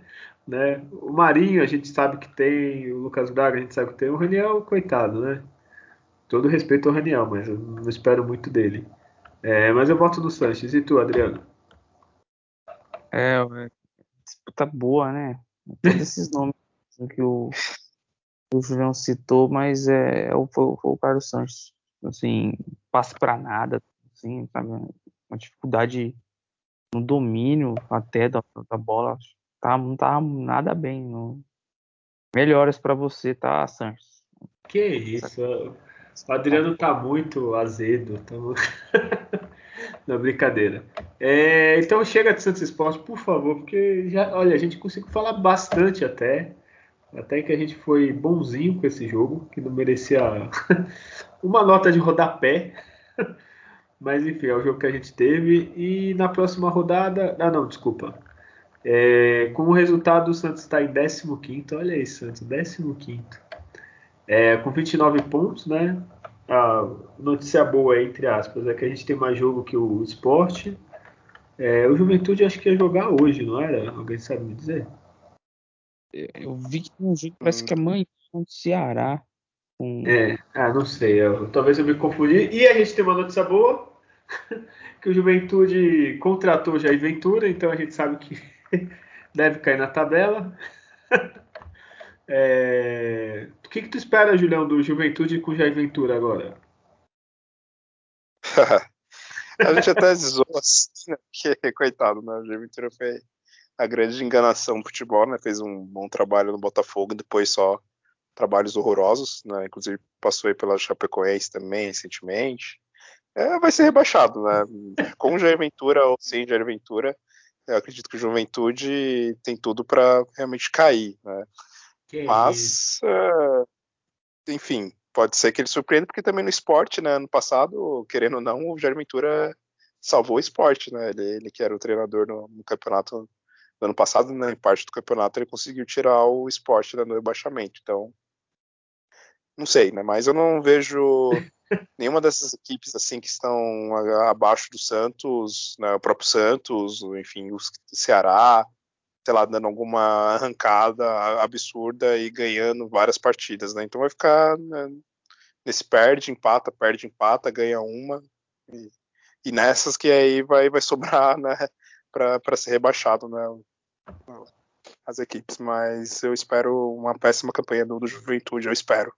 né? O Marinho a gente sabe que tem, o Lucas Braga a gente sabe que tem, o Raniel coitado, né? Todo respeito ao Raniel, mas eu não espero muito dele. É, mas eu voto no Sanches. E tu, Adriano? É, disputa boa, né? Todos esses nomes que o, o Julião citou, mas é, é o, foi, o Carlos Sanches. Assim, passa para nada, assim, sabe? Uma dificuldade no domínio até da, da bola. Tá, não tá nada bem. Não. Melhoras para você, tá, Sanches? Que isso, o Adriano tá muito azedo. Tá... Não, brincadeira. É, então chega de Santos Esporte, por favor, porque já, olha, a gente conseguiu falar bastante até. Até que a gente foi bonzinho com esse jogo, que não merecia uma nota de rodapé. Mas enfim, é o jogo que a gente teve. E na próxima rodada. Ah, não, desculpa. É, com o resultado, o Santos está em 15. Olha aí, Santos, 15. É, com 29 pontos, né? A notícia boa, entre aspas, é que a gente tem mais jogo que o esporte. É, o Juventude acho que ia jogar hoje, não era? Alguém sabe me dizer? Eu vi que tem um jogo, parece que amanhã no Ceará. Com... É, ah, não sei. Eu, talvez eu me confundi. E a gente tem uma notícia boa, que o Juventude contratou o Jair Ventura, então a gente sabe que deve cair na tabela. É... Que, que tu espera, Julião, do Juventude com o Jair Ventura agora? a gente até zoou assim, né? Porque, coitado, né? O Jair Ventura foi a grande enganação do futebol, né? Fez um bom trabalho no Botafogo e depois só trabalhos horrorosos, né? Inclusive passou aí pela Chapecoense também recentemente. É, vai ser rebaixado, né? Com o Jair Ventura ou sem Jair Ventura, eu acredito que o Juventude tem tudo para realmente cair, né? Que Mas, uh, enfim, pode ser que ele surpreenda, porque também no esporte, né? Ano passado, querendo ou não, o Jair Ventura salvou o esporte, né? Ele, ele que era o treinador no, no campeonato no ano passado, né, em parte do campeonato, ele conseguiu tirar o esporte né, no rebaixamento. Então, não sei, né? Mas eu não vejo nenhuma dessas equipes assim que estão abaixo do Santos, né, o próprio Santos, enfim, o Ceará, sei lá, dando alguma arrancada absurda e ganhando várias partidas, né? Então vai ficar né, nesse perde, empata, perde, empata, ganha uma e, e nessas que aí vai, vai sobrar, né, para ser rebaixado, né? As equipes, mas eu espero uma péssima campanha do, do Juventude, eu espero.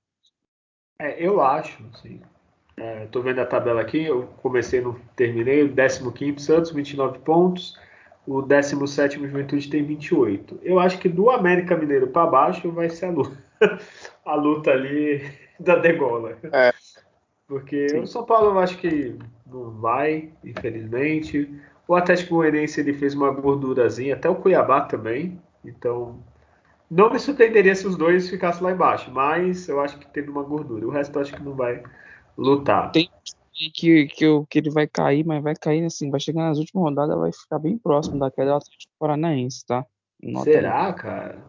É, eu acho, sim. É, tô vendo a tabela aqui, eu comecei no terminei, 15 Santos, 29 pontos, o 17 Juventude tem 28. Eu acho que do América Mineiro para baixo vai ser a luta, a luta ali da degola. É. Porque Sim. o São Paulo eu acho que não vai, infelizmente. O Atlético Goianiense ele fez uma gordurazinha, até o Cuiabá também. Então, não me surpreenderia se os dois ficassem lá embaixo, mas eu acho que teve uma gordura. O resto eu acho que não vai lutar. Tem que, que, que ele vai cair, mas vai cair assim, vai chegar nas últimas rodadas, vai ficar bem próximo da queda do Atlético Paranaense, tá? Nota Será, aí. cara?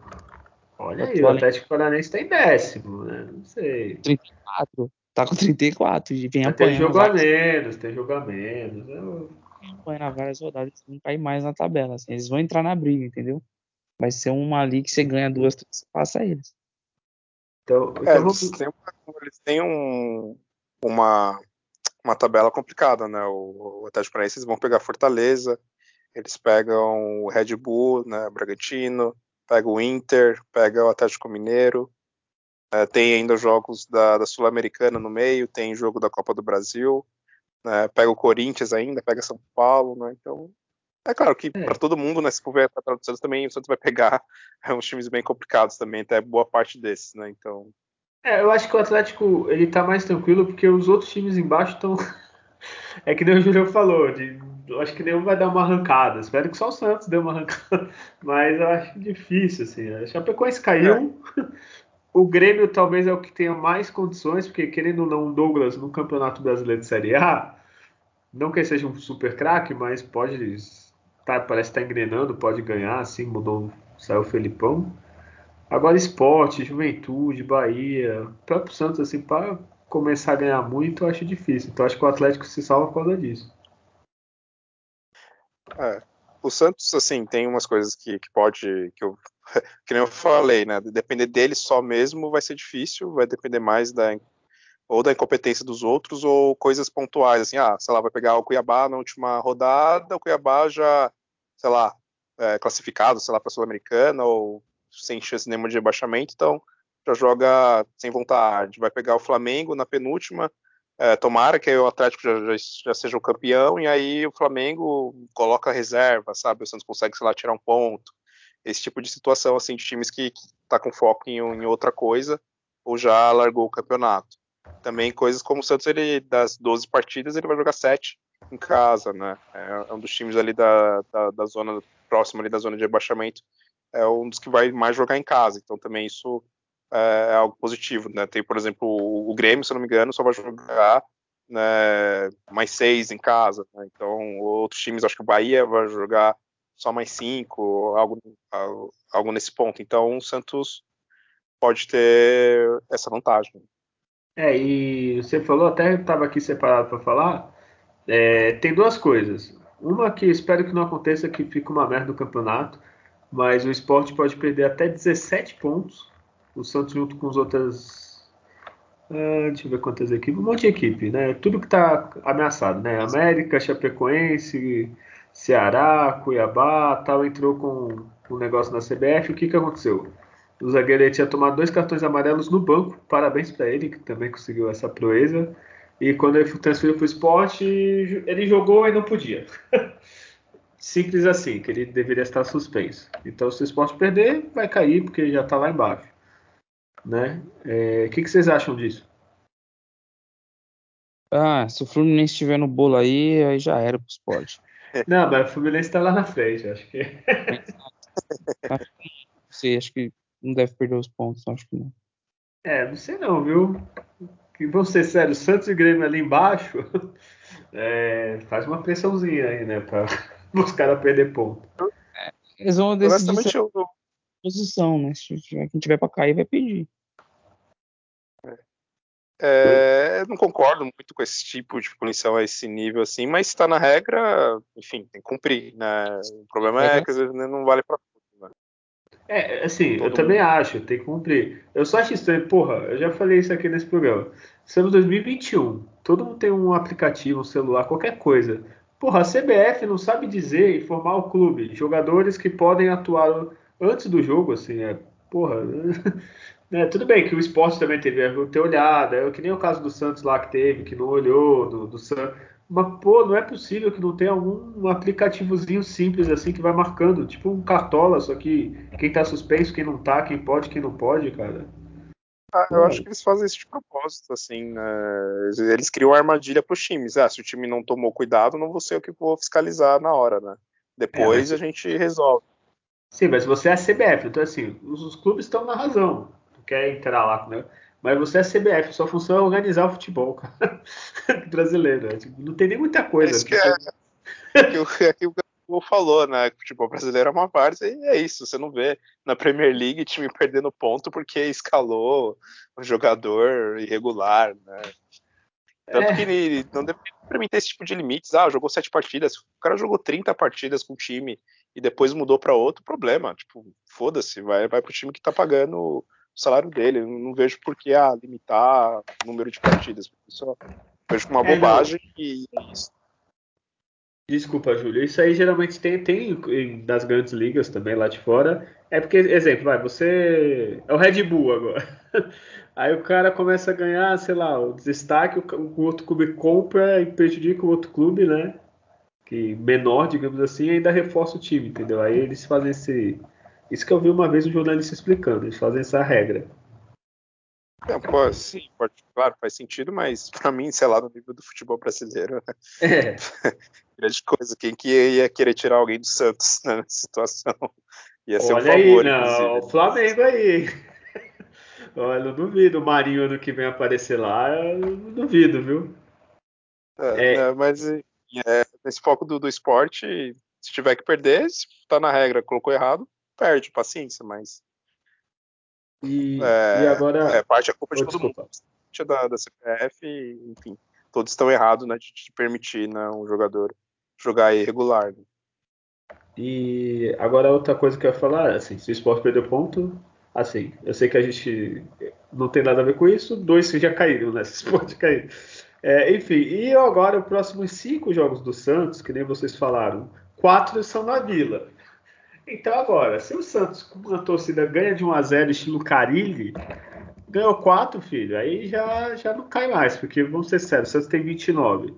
Olha aí, o Atlético Paranaense tá em décimo, né? Não sei. 34. Tá com 34. E vem tem jogo a menos, tem jogo a menos. Eu... Apanhando várias rodadas, não cair mais na tabela. Assim, eles vão entrar na briga, entendeu? Vai ser uma ali que você ganha duas, três, passa eles. Então, então é, eles, têm, eles têm um, uma uma tabela complicada, né? O, o Atlético Paranaense vão pegar Fortaleza, eles pegam o Red Bull, né? Bragantino, pega o Inter, pega o Atlético Mineiro, é, tem ainda jogos da, da Sul-Americana no meio, tem jogo da Copa do Brasil, né? pega o Corinthians ainda, pega São Paulo, né? Então é claro que é. para todo mundo, né, se for ver a tabela do Santos também, o Santos vai pegar uns times bem complicados também, até boa parte desses, né? Então. É, eu acho que o Atlético ele tá mais tranquilo porque os outros times embaixo estão. é que nem o Júlio falou, de... eu acho que nenhum vai dar uma arrancada. Espero que só o Santos dê uma arrancada, mas eu acho difícil, assim. A Chapecoense caiu. É. O Grêmio talvez é o que tenha mais condições, porque querendo ou não, o Douglas no Campeonato Brasileiro de Série A, não que ele seja um super craque, mas pode tá, parece estar tá engrenando, pode ganhar, assim, mudou, saiu o Felipão. Agora esporte, juventude, Bahia, próprio Santos, assim, para começar a ganhar muito, eu acho difícil. Então acho que o Atlético se salva por causa disso. É, o Santos, assim, tem umas coisas que, que pode, que eu, que nem eu falei, né, depender dele só mesmo vai ser difícil, vai depender mais da ou da incompetência dos outros ou coisas pontuais, assim, ah, sei lá, vai pegar o Cuiabá na última rodada, o Cuiabá já, sei lá, é, classificado, sei lá, para a Sul-Americana ou sem chance nenhuma de rebaixamento, então já joga sem vontade. Vai pegar o Flamengo na penúltima, é, tomara que o Atlético já, já, já, seja o campeão, e aí o Flamengo coloca reserva, sabe? O Santos consegue, sei lá, tirar um ponto. Esse tipo de situação, assim, de times que, que tá com foco em, em outra coisa ou já largou o campeonato também coisas como o Santos, ele, das 12 partidas, ele vai jogar 7 em casa, né? É, é um dos times ali da, da, da, zona próxima ali da zona de rebaixamento, é um dos que vai mais jogar em casa. Então também isso é, é algo positivo, né? Tem, por exemplo, o, Grêmio, se não me engano, só vai jogar né, mais seis em casa. Né? Então outros times, acho que o Bahia vai jogar só mais cinco, algo, algo, nesse ponto. Então o Santos pode ter essa vantagem. É, e você falou, até estava aqui separado para falar, é, tem duas coisas. Uma que espero que não aconteça, que fique uma merda no campeonato, mas o esporte pode perder até 17 pontos. O Santos junto com as outras. Uh, deixa eu ver quantas equipes. Um monte de equipe, né? Tudo que está ameaçado, né? América, Chapecoense, Ceará, Cuiabá, tal, entrou com um negócio na CBF. O que, que aconteceu? O zagueiro tinha tomado dois cartões amarelos no banco. Parabéns para ele, que também conseguiu essa proeza. E quando ele foi transferido para o esporte, ele jogou e não podia. Simples assim, que ele deveria estar suspenso. Então, se o esporte perder, vai cair, porque já está lá embaixo. Né? É, o que, que vocês acham disso? Ah, se o Fluminense estiver no bolo aí, aí já era pro esporte. Não, mas o Fluminense está lá na frente, acho que. não sei, acho que não deve perder os pontos, acho que não. É, não sei não, viu? Que vão ser sérios, Santos e Grêmio ali embaixo, é, faz uma pressãozinha aí, né, para os caras perder ponto. É, eles vão decidir eu... posição, né? Se tiver, quem tiver para cair vai pedir. É, não concordo muito com esse tipo de punição a esse nível assim, mas está na regra, enfim, tem que cumprir, né? O problema é, é que às vezes não vale para é, assim, Todo eu mundo. também acho, tem que cumprir. Eu só acho estranho, porra, eu já falei isso aqui nesse programa. Estamos em 2021, todo mundo tem um aplicativo, um celular, qualquer coisa. Porra, a CBF não sabe dizer, informar o clube, jogadores que podem atuar antes do jogo, assim, é, porra. É, tudo bem que o esporte também teve ter olhado, é que nem o caso do Santos lá que teve, que não olhou, do, do Santos. Mas, pô, não é possível que não tenha algum aplicativozinho simples assim que vai marcando, tipo um cartola, só que quem tá suspenso, quem não tá, quem pode, quem não pode, cara. Ah, eu acho que eles fazem isso de propósito, assim, né? Eles criam armadilha pros times. Ah, se o time não tomou cuidado, não vou ser eu que vou fiscalizar na hora, né? Depois é, mas... a gente resolve. Sim, mas você é a CBF, então assim, os, os clubes estão na razão. Tu quer entrar lá, né? Mas você é CBF, sua função é organizar o futebol, cara. brasileiro. Né? Tipo, não tem nem muita coisa. É isso que é, é, que o, é que o Gabo falou, né? O futebol brasileiro é uma parte e é isso. Você não vê na Premier League time perdendo ponto porque escalou um jogador irregular, né? Tanto é. que não deve permitir esse tipo de limites. Ah, jogou sete partidas. O cara jogou 30 partidas com o time e depois mudou para outro problema. Tipo, foda-se, vai, vai pro time que tá pagando o salário dele. Eu não vejo por que ah, limitar o número de partidas. Eu vejo como uma é, bobagem e é isso. Desculpa, Júlio. Isso aí geralmente tem, tem das grandes ligas também lá de fora. É porque, exemplo, vai, você é o Red Bull agora. Aí o cara começa a ganhar, sei lá, o destaque, o, outro clube compra e prejudica o outro clube, né? Que menor, digamos assim, e ainda reforça o time, entendeu? Aí eles fazem esse. Isso que eu vi uma vez um jornalista explicando, eles fazem essa regra. É, pô, sim, pode, claro, faz sentido, mas para mim, sei lá, no nível do futebol brasileiro, né? é. grande coisa. Quem que ia querer tirar alguém do Santos né, nessa situação? Ia ser Olha um favor, aí, não, o Flamengo aí. Olha, eu duvido o Marinho ano que vem aparecer lá, eu duvido, viu? É, é... Né, mas é, nesse foco do, do esporte, se tiver que perder, se tá na regra, colocou errado, perde, paciência, mas. E, é, e agora. É parte a culpa de oh, todo desculpa. mundo. Da, da CPF, enfim, todos estão errados né, de, de permitir né, um jogador jogar irregular. Né? E agora outra coisa que eu ia falar, assim, se o esporte perdeu ponto, assim, eu sei que a gente não tem nada a ver com isso, dois já caíram, né? Se pode cair. É, enfim, e agora os próximos cinco jogos do Santos, que nem vocês falaram, quatro são na Vila. Então agora, se o Santos com uma torcida ganha de 1 a 0 estilo Carilli, ganhou quatro, filho, aí já, já não cai mais, porque vamos ser sérios, o Santos tem 29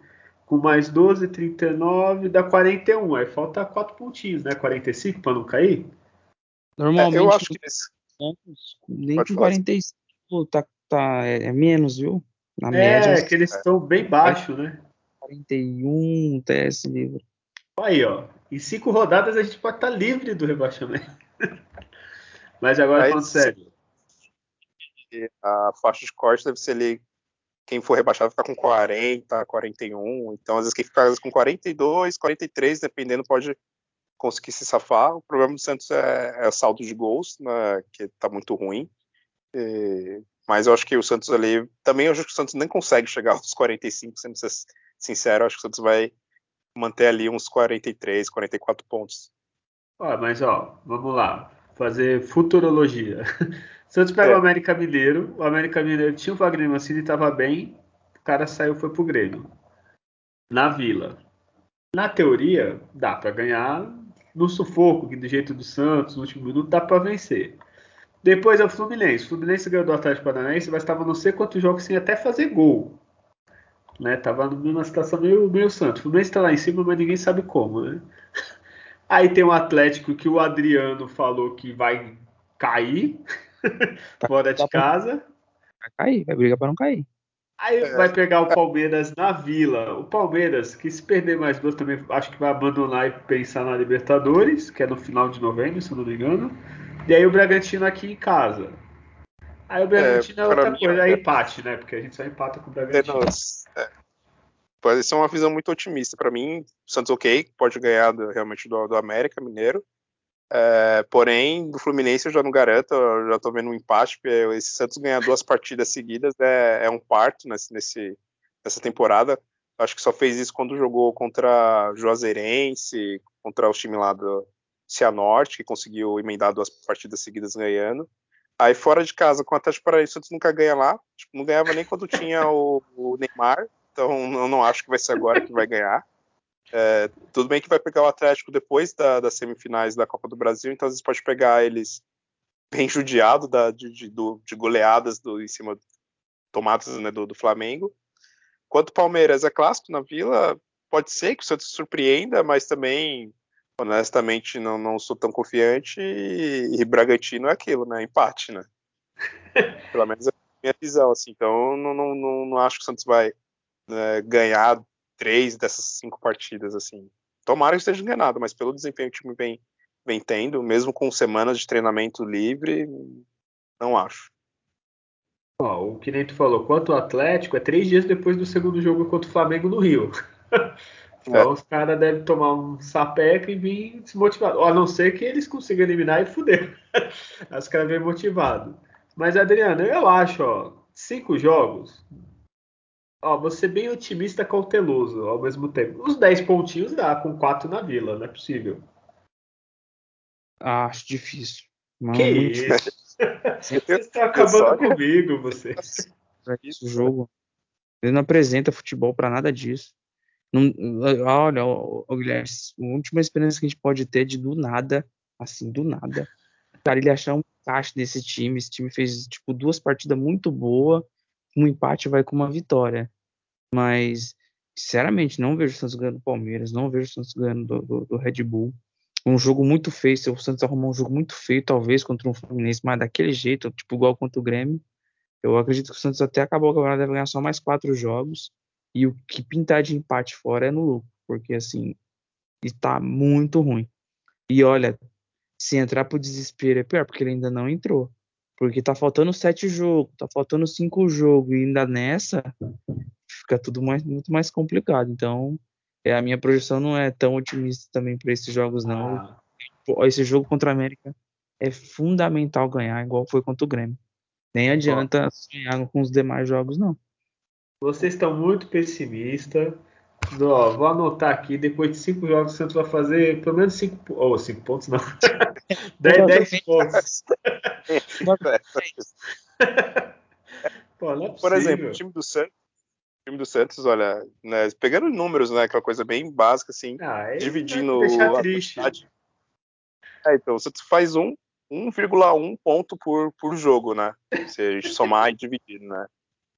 com mais 12, 39, dá 41. Aí falta 4 pontinhos, né? 45 para não cair? Normalmente. É, eu acho que esse... nem com 45 tá, tá, é, é, menos, viu? Na é, média. É, que eles estão bem baixo, né? 41 até esse livro. Aí, ó. Em cinco rodadas a gente pode estar tá livre do rebaixamento. Mas agora falando sério. A faixa de corte deve ser ali quem for rebaixado fica com 40, 41. Então, às vezes, quem fica com 42, 43, dependendo, pode conseguir se safar. O problema do Santos é, é o saldo de gols, né, que está muito ruim. E, mas eu acho que o Santos ali. Também eu acho que o Santos nem consegue chegar aos 45, sendo sincero. Eu acho que o Santos vai manter ali uns 43, 44 pontos. Ó, mas, ó, vamos lá. Fazer futurologia. Santos pega é. o América Mineiro. O América Mineiro tinha o Wagner Mancini, estava bem. O cara saiu foi pro Grêmio. Na Vila. Na teoria, dá para ganhar no sufoco, que do jeito do Santos, no último minuto, dá para vencer. Depois é o Fluminense. O Fluminense ganhou do Atlético Paranaense, mas estava não sei quantos jogos sem até fazer gol. Né? Tava numa situação meio, meio santo. O Fluminense está lá em cima, mas ninguém sabe como, né? Aí tem o Atlético que o Adriano falou que vai cair. Tá fora de casa. Vai cair, vai brigar para não cair. Aí é. vai pegar o Palmeiras na Vila. O Palmeiras, que se perder mais duas, também acho que vai abandonar e pensar na Libertadores, que é no final de novembro, se eu não me engano. E aí o Bragantino aqui em casa. Aí o Bragantino é, é outra coisa, é empate, né? Porque a gente só empata com o Bragantino. É, pode ser uma visão muito otimista. Para mim, o Santos ok, pode ganhar do, realmente do, do América Mineiro. É, porém, do Fluminense eu já não garanto, eu já tô vendo um empate, porque esse Santos ganhar duas partidas seguidas é, é um parto nesse, nesse, nessa temporada. Acho que só fez isso quando jogou contra Juazeirense, contra o time lá do Cianorte, que conseguiu emendar duas partidas seguidas ganhando. Aí fora de casa, com o Atlético Paranaense, o Santos nunca ganha lá. Tipo, não ganhava nem quando tinha o, o Neymar. Então eu não acho que vai ser agora que vai ganhar. É, tudo bem que vai pegar o Atlético depois da, das semifinais da Copa do Brasil, então às vezes pode pegar eles bem judiado da, de, de, do, de, goleadas do, em cima tomadas né, do, do, Flamengo. Quanto o Palmeiras é clássico na Vila, pode ser que o Santos surpreenda, mas também, honestamente, não, não sou tão confiante. E, e Bragantino é aquilo, né? Empate, né? Pelo menos é a minha visão, assim. Então, não, não, não, não acho que o Santos vai né, ganhar três dessas cinco partidas, assim. Tomara que esteja enganado, mas pelo desempenho que o time vem, vem tendo, mesmo com semanas de treinamento livre, não acho. Ó, o que nem tu falou, quanto o Atlético, é três dias depois do segundo jogo contra o Flamengo no Rio. então é. os caras devem tomar um sapeca e vir desmotivados. A não ser que eles consigam eliminar e fuder. os caras vêm motivados. Mas, Adriano, eu acho, ó, cinco jogos, Ó, vou ser bem otimista cauteloso ao mesmo tempo. Os 10 pontinhos dá com 4 na vila, não é possível. Acho difícil. Não que é isso? Você está acabando comigo, você. Isso, jogo. Ele não apresenta futebol para nada disso. Não, olha, Guilherme, a última experiência que a gente pode ter de do nada, assim, do nada, cara, ele achar um encaixe desse time. Esse time fez, tipo, duas partidas muito boas, um empate vai com uma vitória. Mas, sinceramente, não vejo o Santos ganhando do Palmeiras, não vejo o Santos ganhando do, do, do Red Bull. Um jogo muito feio, se o Santos arrumar um jogo muito feio, talvez, contra um Fluminense, mas daquele jeito, tipo, igual contra o Grêmio, eu acredito que o Santos até acabou o campeonato deve ganhar só mais quatro jogos. E o que pintar de empate fora é no lucro, porque assim, está muito ruim. E olha, se entrar pro desespero é pior, porque ele ainda não entrou. Porque tá faltando sete jogos, tá faltando cinco jogos, e ainda nessa fica tudo mais, muito mais complicado. Então, é, a minha projeção não é tão otimista também para esses jogos, não. Ah. Esse jogo contra a América é fundamental ganhar, igual foi contra o Grêmio. Nem adianta sonhar com os demais jogos, não. Vocês estão muito pessimistas. Ó, vou anotar aqui, depois de cinco jogos, o Santos vai fazer pelo menos cinco, ou oh, cinco pontos, não. 10, 10 pontos. Pô, não é Por exemplo, o time do Santos, time do Santos, olha, né, pegando números, né, aquela coisa bem básica, assim, ah, dividindo. Triste. É, então, o Santos faz um 1,1 ponto por, por jogo, né? Se a gente somar e dividir, né?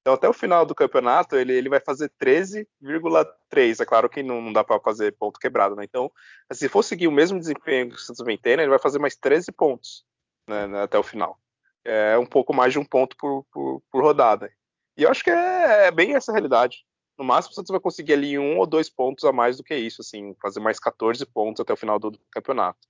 Então, até o final do campeonato, ele, ele vai fazer 13,3. É claro que não, não dá para fazer ponto quebrado, né? Então, se for seguir o mesmo desempenho que o Santos vem tendo, ele vai fazer mais 13 pontos né, né, até o final. É um pouco mais de um ponto por, por, por rodada. E eu acho que é, é, bem essa realidade. No máximo, o Santos vai conseguir ali um ou dois pontos a mais do que isso, assim, fazer mais 14 pontos até o final do, do campeonato.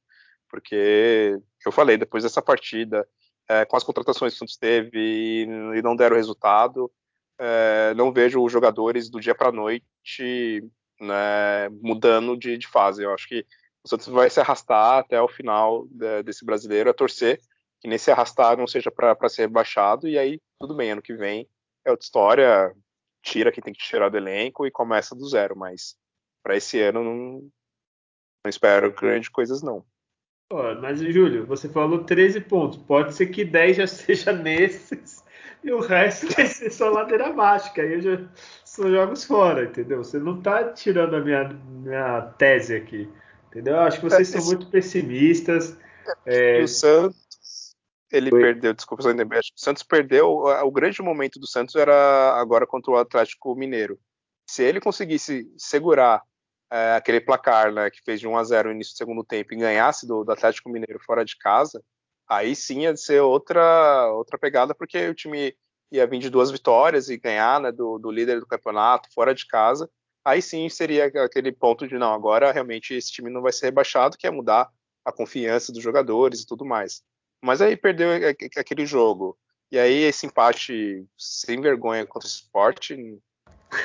Porque, eu falei, depois dessa partida, é, com as contratações que o Santos teve e, e não deram resultado, é, não vejo os jogadores do dia para noite né, mudando de, de, fase. Eu acho que o Santos vai se arrastar até o final de, desse brasileiro, a torcer que nesse arrastar não seja para ser rebaixado, e aí tudo bem, ano que vem é outra história, tira quem tem que tirar do elenco e começa do zero, mas para esse ano não, não espero grandes coisas não. Pô, mas, Júlio, você falou 13 pontos. Pode ser que 10 já seja nesses e o resto vai ser só ladeira abaixo, que aí eu já são jogos fora, entendeu? Você não tá tirando a minha, minha tese aqui, entendeu? Eu acho que vocês é, são muito pessimistas. É... o Santos, ele Foi. perdeu, desculpa, só o Santos perdeu, o grande momento do Santos era agora contra o Atlético Mineiro. Se ele conseguisse segurar é, aquele placar né, que fez de 1 a 0 no início do segundo tempo e ganhasse do, do Atlético Mineiro fora de casa, aí sim ia ser outra, outra pegada, porque o time ia vir de duas vitórias e ganhar né, do, do líder do campeonato fora de casa. Aí sim seria aquele ponto de não, agora realmente esse time não vai ser rebaixado, que é mudar a confiança dos jogadores e tudo mais. Mas aí perdeu aquele jogo. E aí esse empate sem vergonha contra o esporte,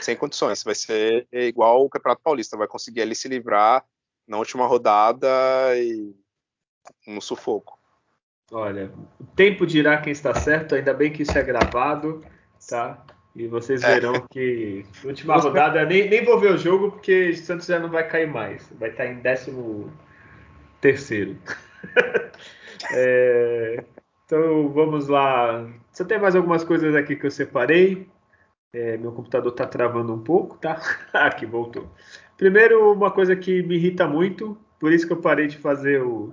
sem condições. Vai ser igual o Campeonato Paulista, vai conseguir ali se livrar na última rodada e no sufoco. Olha, o tempo dirá quem está certo, ainda bem que isso é gravado, tá? E vocês é. verão é. que última rodada, nem, nem vou ver o jogo porque Santos já não vai cair mais, vai estar em décimo terceiro. é, então vamos lá. Você tem mais algumas coisas aqui que eu separei? É, meu computador está travando um pouco, tá? Aqui, voltou. Primeiro, uma coisa que me irrita muito, por isso que eu parei de fazer o.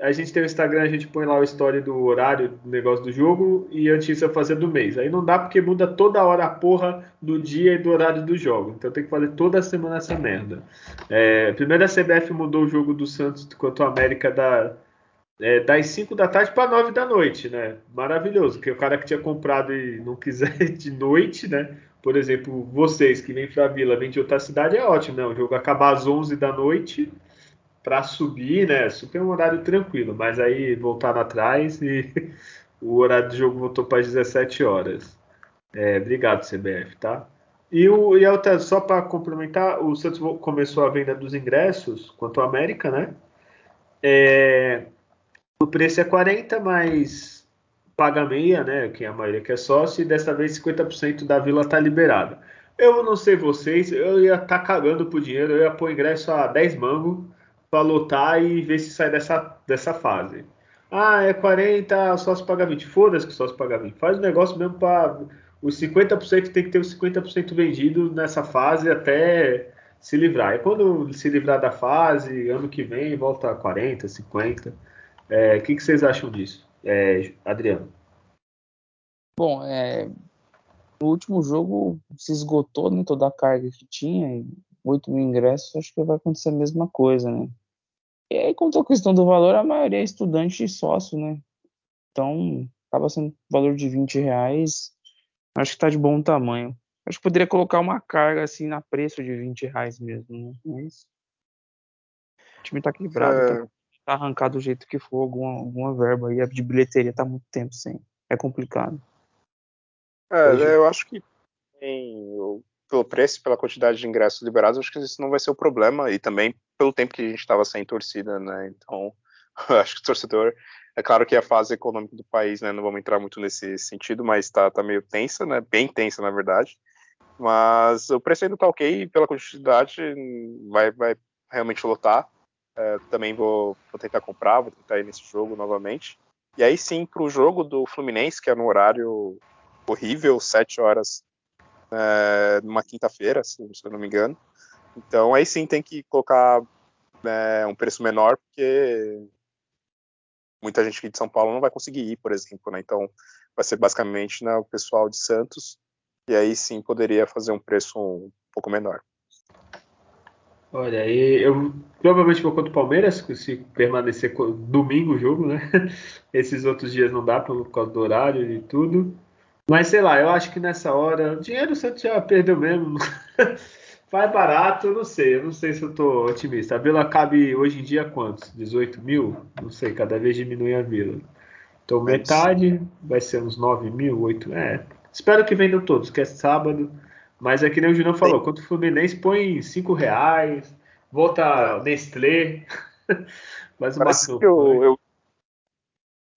A gente tem o Instagram, a gente põe lá o story do horário do negócio do jogo e isso eu fazia do mês. Aí não dá porque muda toda hora a porra do dia e do horário do jogo. Então tem que fazer toda semana essa merda. É, primeiro a CBF mudou o jogo do Santos contra o América da, é, das 5 da tarde para 9 da noite, né? Maravilhoso, porque o cara que tinha comprado e não quiser de noite, né? Por exemplo, vocês que vêm para a Vila, vêm de outra cidade, é ótimo, né? O jogo acabar às 11 da noite para subir, né? Super um horário tranquilo, mas aí voltaram atrás e o horário do jogo voltou para as 17 horas. É, obrigado, CBF, tá? E, o, e a outra, só para complementar, o Santos começou a venda dos ingressos quanto ao América, né? É, o preço é 40, mas paga meia, né? Que a maioria que é sócio, e dessa vez 50% da vila tá liberada. Eu não sei vocês, eu ia estar tá cagando por dinheiro, eu ia pôr ingresso a 10 mangos para lotar e ver se sai dessa, dessa fase. Ah, é 40, o sócio paga 20. Foda-se que o sócio paga 20. Faz o negócio mesmo para. Os 50% tem que ter os 50% vendido nessa fase até se livrar. E quando se livrar da fase, ano que vem, volta a 40, 50. É, o que, que, vocês acham disso, é, Adriano? Bom, é, último jogo se esgotou né, toda a carga que tinha, 8 mil ingressos, acho que vai acontecer a mesma coisa, né? E aí, quanto à questão do valor, a maioria é estudante e sócio, né? Então, acaba sendo valor de 20 reais, acho que tá de bom tamanho. Acho que poderia colocar uma carga assim na preço de 20 reais mesmo, né? Mas o time tá quebrado, tá, é... tá, tá, arrancado do jeito que for, alguma, alguma verba aí de bilheteria tá muito tempo sem. É complicado. É, Hoje... eu acho que tem, pelo preço, pela quantidade de ingressos liberados, acho que isso não vai ser o problema, e também pelo tempo que a gente estava sem torcida, né? Então, acho que o torcedor. É claro que a fase econômica do país, né? Não vamos entrar muito nesse sentido, mas está tá meio tensa, né? Bem tensa, na verdade. Mas o preço ainda tá ok, pela quantidade vai, vai realmente lotar. É, também vou, vou, tentar comprar, vou tentar ir nesse jogo novamente. E aí sim, para o jogo do Fluminense, que é no horário horrível, 7 horas é, numa quinta-feira, se, eu não me engano. Então aí sim tem que colocar é, um preço menor, porque muita gente aqui de São Paulo não vai conseguir ir, por exemplo. Né? Então vai ser basicamente né, o pessoal de Santos e aí sim poderia fazer um preço um pouco menor. Olha, eu provavelmente vou contra o Palmeiras, se permanecer domingo o jogo, né? Esses outros dias não dá por causa do horário e tudo. Mas sei lá, eu acho que nessa hora, o dinheiro o Santos já perdeu mesmo. Faz barato, eu não sei, eu não sei se eu tô otimista. A Vila cabe hoje em dia quantos? 18 mil? Não sei, cada vez diminui a Vila. Então metade vai ser uns 9 mil, 8 é, Espero que vendam todos, que é sábado. Mas é que nem o Julião falou, quando o Fluminense põe 5 reais, volta Nestlé, faz uma que eu, eu,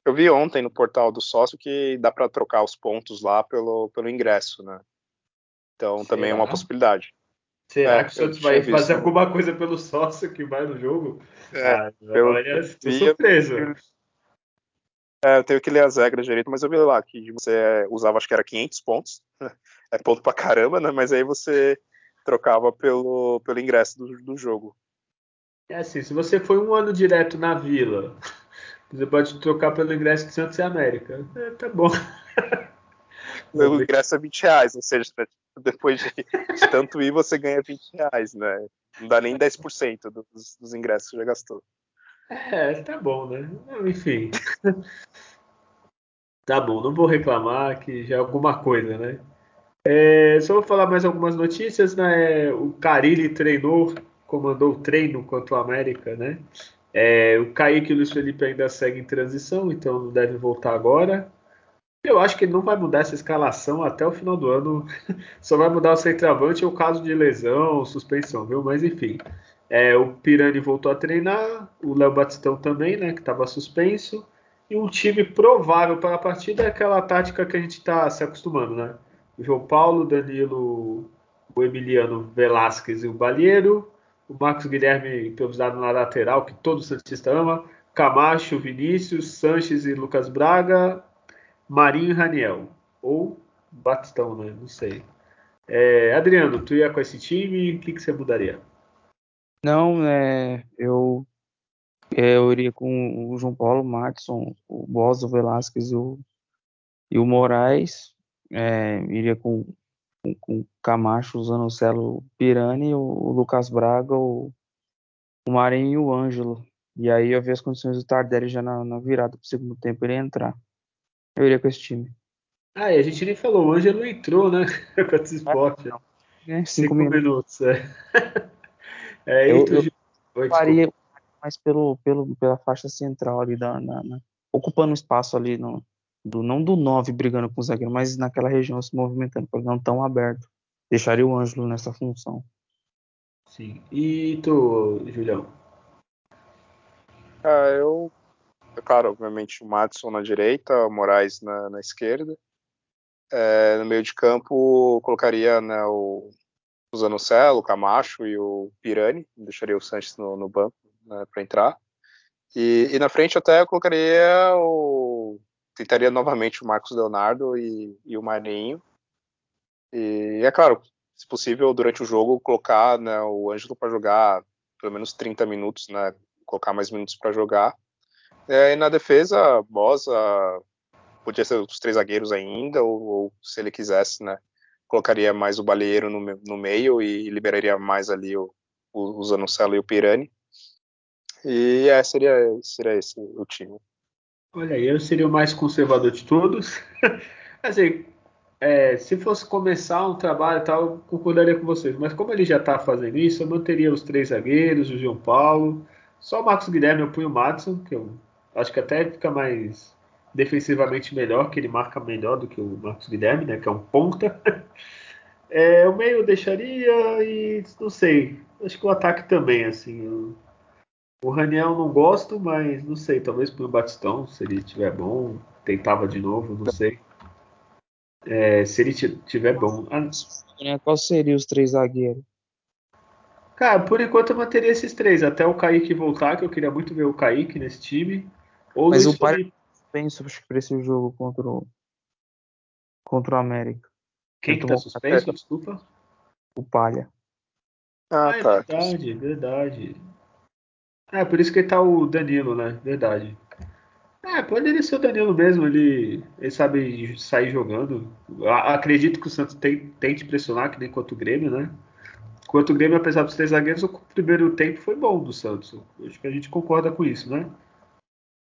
eu, vi ontem no portal do sócio que dá para trocar os pontos lá pelo, pelo ingresso, né? Então Será? também é uma possibilidade. Será é, que o Santos vai fazer alguma coisa pelo sócio que vai no jogo? É, ah, pelo, olha, tô surpreso. É, eu tenho que ler as regras direito, mas eu vi lá que você usava, acho que era 500 pontos. É ponto pra caramba, né? Mas aí você trocava pelo, pelo ingresso do, do jogo. É assim, se você foi um ano direto na vila, você pode trocar pelo ingresso de Santos e América. É, tá bom. O ingresso é 20 reais, ou seja, depois de, de tanto ir, você ganha 20 reais, né? Não dá nem 10% dos, dos ingressos que você já gastou. É, tá bom, né? Enfim. tá bom, não vou reclamar que já é alguma coisa, né? É, só vou falar mais algumas notícias, né? O Carilli treinou, comandou o treino contra o América, né? É, o Kaique e o Luiz Felipe ainda seguem em transição, então não deve voltar agora. Eu acho que ele não vai mudar essa escalação até o final do ano. Só vai mudar o centroavante ou caso de lesão, suspensão, viu? Mas enfim. É, o Pirani voltou a treinar, o Léo Batistão também, né, que estava suspenso. E um time provável para a partida é aquela tática que a gente está se acostumando, né? O João Paulo, Danilo, o Emiliano Velasquez e o Balheiro. O Marcos Guilherme improvisado na lateral, que todo Santista ama. Camacho, Vinícius, Sanches e Lucas Braga. Marinho Raniel. Ou Batistão, né? Não sei. É, Adriano, tu ia com esse time, o que, que você mudaria? Não, é, eu, é, eu iria com o João Paulo, o Matson, o Bosa, o Velasquez e o, e o Moraes. É, iria com, com, com o Camacho, o Zanocelo, Pirani, o, o Lucas Braga, o, o Marinho e o Ângelo. E aí eu vi as condições do Tardelli já na, na virada pro segundo tempo, ele entrar. Eu iria com esse time. Ah, e a gente nem falou, o Ângelo entrou, né? com esse esporte. É, cinco, cinco minutos. minutos é. É, eu, eu Oi, faria mais pelo, pelo, pela faixa central ali, da, na, na, ocupando espaço ali, no, do, não do 9 brigando com o zagueiro, mas naquela região se movimentando, para não tão aberto. Deixaria o Ângelo nessa função. Sim. E tu, Julião? Ah, eu. Claro, obviamente o Matson na direita, o Moraes na, na esquerda. É, no meio de campo, colocaria né, o o Zanocelo, o Camacho e o Pirani, deixaria o Sanches no, no banco né, para entrar. E, e na frente até eu colocaria o. Tentaria novamente o Marcos Leonardo e, e o Marinho. E é claro, se possível, durante o jogo, colocar né, o Ângelo para jogar pelo menos 30 minutos, né? Colocar mais minutos para jogar. É, e na defesa, Bosa podia ser os três zagueiros ainda, ou, ou, se ele quisesse, né? Colocaria mais o Baleiro no, no meio e liberaria mais ali o, o, o e o Pirani. E é, seria, seria esse o time. Olha, eu seria o mais conservador de todos. assim, é, se fosse começar um trabalho e tal, eu concordaria com vocês. Mas como ele já está fazendo isso, eu manteria os três zagueiros, o João Paulo. Só o Marcos Guilherme eu punho o Madison, que eu acho que até fica mais defensivamente melhor, que ele marca melhor do que o Marcos Guilherme, né? Que é um ponta. É, o meio eu deixaria e não sei. Acho que o ataque também, assim. Eu, o Raniel não gosto, mas não sei, talvez pro Batistão, se ele tiver bom, tentava de novo, não sei. É, se ele tiver bom. Ah, Qual seria os três zagueiros? Cara, por enquanto eu manteria esses três, até o Kaique voltar, que eu queria muito ver o Kaique nesse time. Ou mas o Palha suspenso para esse jogo contra o, contra o América. Quem que tá suspenso? Desculpa. O Palha. Ah, ah é tá. verdade, verdade. É, por isso que tá o Danilo, né? Verdade. É, poderia ser o Danilo mesmo, ele, ele sabe sair jogando. acredito que o Santos tem, tente pressionar, que nem contra o Grêmio, né? Quanto o Grêmio, apesar dos três zagueiros, o primeiro tempo foi bom do Santos. Acho que a gente concorda com isso, né?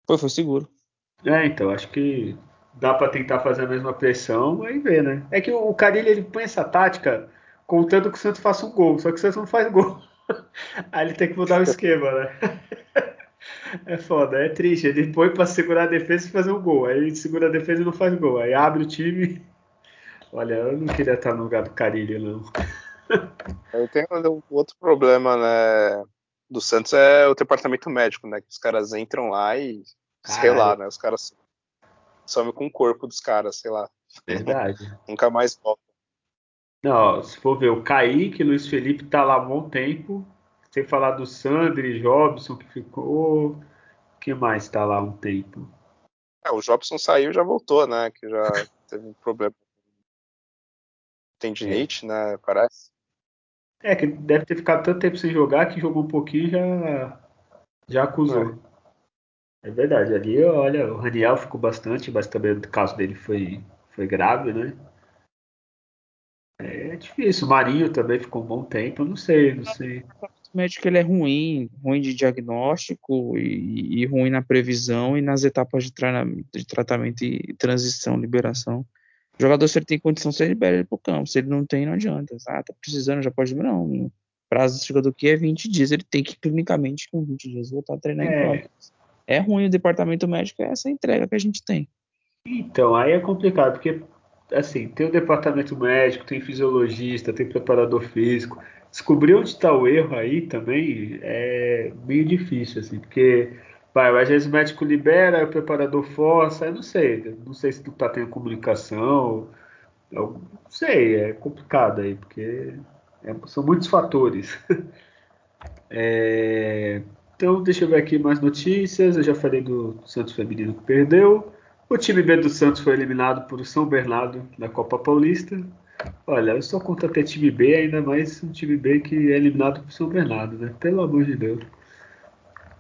Foi, foi seguro. É, então, acho que dá para tentar fazer a mesma pressão, aí ver, né? É que o Carilho, ele põe essa tática contando que o Santos faça um gol, só que o Santos não faz gol. Aí ele tem que mudar o esquema, né? É foda, é triste. Ele põe pra segurar a defesa e fazer um gol. Aí ele segura a defesa e não faz gol. Aí abre o time. Olha, eu não queria estar no lugar do Carilho, não. Eu tenho um outro problema, né? Do Santos é o departamento médico, né? Que os caras entram lá e. Caralho. Sei lá, né? Os caras somem com o corpo dos caras, sei lá. Verdade. Nunca mais volta. Não, se for ver, o Kaique, Luiz Felipe tá lá há bom tempo. Sem falar do Sandri, Jobson que ficou. que mais tá lá há um tempo? É, o Jobson saiu e já voltou, né? Que já teve um problema. Tendinite, é. né? Parece. É, que deve ter ficado tanto tempo sem jogar que jogou um pouquinho e já, já acusou. É. é verdade, ali, olha, o Raniel ficou bastante, mas também o caso dele foi, foi grave, né? É difícil. O Marinho também ficou um bom tempo. não sei, não sei. O médico ele é ruim, ruim de diagnóstico e, e ruim na previsão e nas etapas de, de, tratamento e transição, liberação. O jogador, se ele tem condição, você libera ele pro campo. Se ele não tem, não adianta. Ah, tá precisando, já pode. Não. O prazo do jogador aqui é 20 dias. Ele tem que, clinicamente, com 20 dias, voltar a treinar é. em campo. É ruim o departamento médico, é essa entrega que a gente tem. Então, aí é complicado, porque assim, tem o departamento médico, tem fisiologista, tem preparador físico. Descobrir onde está o erro aí também é meio difícil, assim, porque vai, às vezes o médico libera, o preparador força, eu não sei, não sei se tu tá tendo comunicação, não sei, é complicado aí, porque é, são muitos fatores. é, então, deixa eu ver aqui mais notícias. Eu já falei do Santos Feminino que perdeu. O time B do Santos foi eliminado por São Bernardo na Copa Paulista. Olha, eu só conto até time B, ainda mais um time B que é eliminado por São Bernardo, né? Pelo amor de Deus.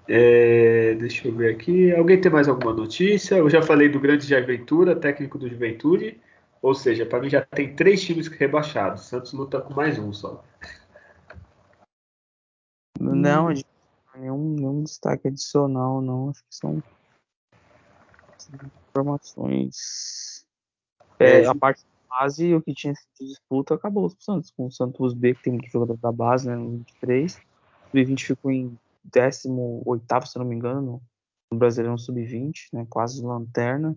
É, deixa eu ver aqui. Alguém tem mais alguma notícia? Eu já falei do grande Jair Ventura, técnico do Juventude. Ou seja, para mim já tem três times rebaixados. Santos luta com mais um só. Não, nenhum, nenhum destaque adicional, não. Acho que são informações. É, é, a parte da base, o que tinha de disputa acabou o Santos, com o Santos B, que tem muito jogador da base, né, no 23. O sub-20 ficou em 18, se não me engano, no Brasileirão sub-20, né, quase lanterna.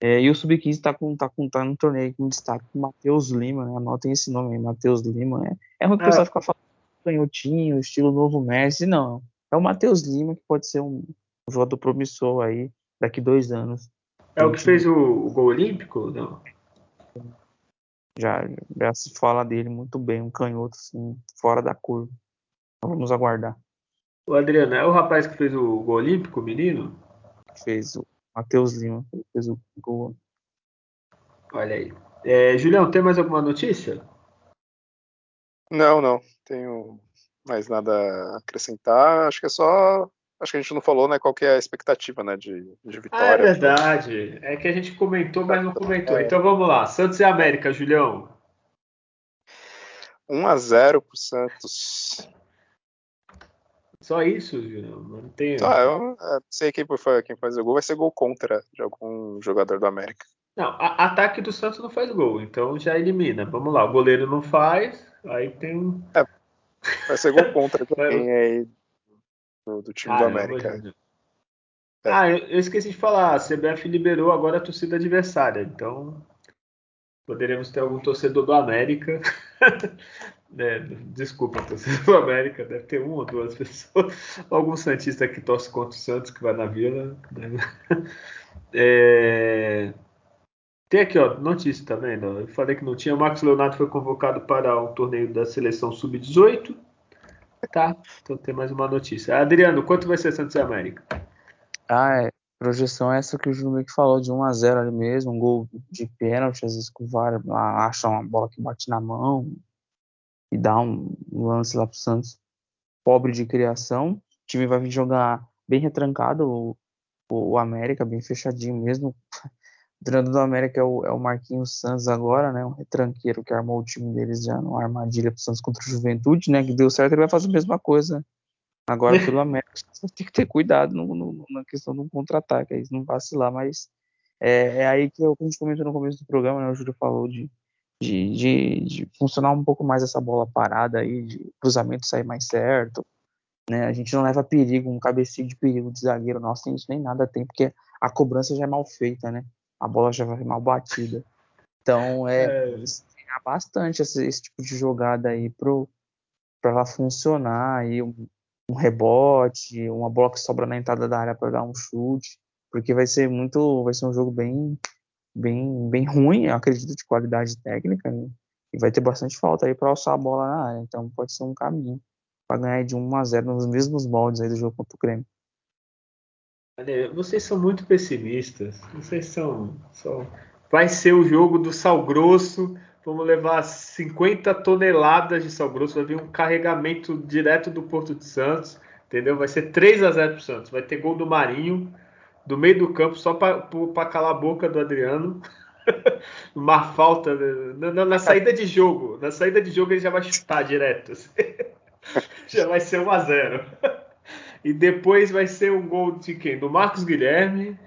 É, e o sub-15 está com, tá com, tá no torneio com destaque com Matheus Lima, né, anotem esse nome aí, Matheus Lima. É, é ruim que o pessoal é. fica falando canhotinho, estilo novo Messi, não. É o Matheus Lima que pode ser um, jogador promissor aí daqui dois anos. É o que fez o, o gol olímpico? Não. Já, já se fala dele muito bem, um canhoto assim, fora da curva. Vamos aguardar. O Adriano, é o rapaz que fez o gol olímpico, o menino? Fez o Matheus Lima, fez o gol. Olha aí. É, Julião, tem mais alguma notícia? Não, não. Tenho mais nada a acrescentar. Acho que é só. Acho que a gente não falou, né? Qual que é a expectativa, né? De, de vitória. Ah, é verdade. É que a gente comentou, mas não comentou. É. Então vamos lá. Santos e América, Julião. 1 a 0 pro Santos. Só isso, Julião. Não tem. Só, eu, eu sei quem, quem faz o gol vai ser gol contra de algum jogador do América. Não, a, ataque do Santos não faz gol, então já elimina. Vamos lá, o goleiro não faz, aí tem um. É, vai ser gol contra quem aí do, do time ah, do América. É. Ah, eu, eu, esqueci de falar, a CBF liberou agora a torcida adversária, então poderemos ter algum torcedor do América. é, desculpa, torcedor do América, deve ter uma ou duas pessoas. Algum Santista que torce contra o Santos que vai na vila. Né? É, tem aqui, ó, notícia, tá vendo? Eu falei que não tinha. O Marcos Leonardo foi convocado para o torneio da seleção sub-18. Tá, então tem mais uma notícia. Adriano, quanto vai ser Santos e América? Ah, é. Projeção é essa que o Júnior falou, de 1 a 0 ali mesmo, um gol de pênalti, às vezes com o VAR acha uma bola que bate na mão e dá um lance lá pro Santos pobre de criação. O time vai vir jogar bem retrancado, o, o América, bem fechadinho mesmo, o treinador do América é o, é o Marquinhos Santos agora, né? Um retranqueiro que armou o time deles já numa armadilha pro Santos contra o Juventude, né? Que deu certo, ele vai fazer a mesma coisa agora pelo América. Você tem que ter cuidado no, no, na questão do contra-ataque, aí não vacilar, mas é, é aí que eu, a gente comentou no começo do programa, né? O Júlio falou de, de, de, de, funcionar um pouco mais essa bola parada aí, de cruzamento sair mais certo, né? A gente não leva perigo, um cabecinho de perigo de zagueiro nosso, isso nem nada tem, porque a cobrança já é mal feita, né? a bola já vai mal batida. Então é, é. bastante esse, esse, tipo de jogada aí para ela funcionar aí um, um, rebote, uma bola que sobra na entrada da área para dar um chute, porque vai ser muito, vai ser um jogo bem bem bem ruim, eu acredito de qualidade técnica, né? e vai ter bastante falta aí para alçar a bola na área, então pode ser um caminho para ganhar de 1 a 0 nos mesmos moldes aí do jogo contra o Grêmio. Olha, vocês são muito pessimistas. Vocês são, são. Vai ser o jogo do sal grosso. Vamos levar 50 toneladas de sal grosso. Vai vir um carregamento direto do Porto de Santos. Entendeu? Vai ser 3 a 0 pro Santos. Vai ter gol do Marinho, do meio do campo, só para calar a boca do Adriano. Uma falta na, na, na, saída de jogo. Na saída de jogo ele já vai chutar direto. já vai ser 1 a 0 e depois vai ser um gol de quem? Do Marcos Guilherme.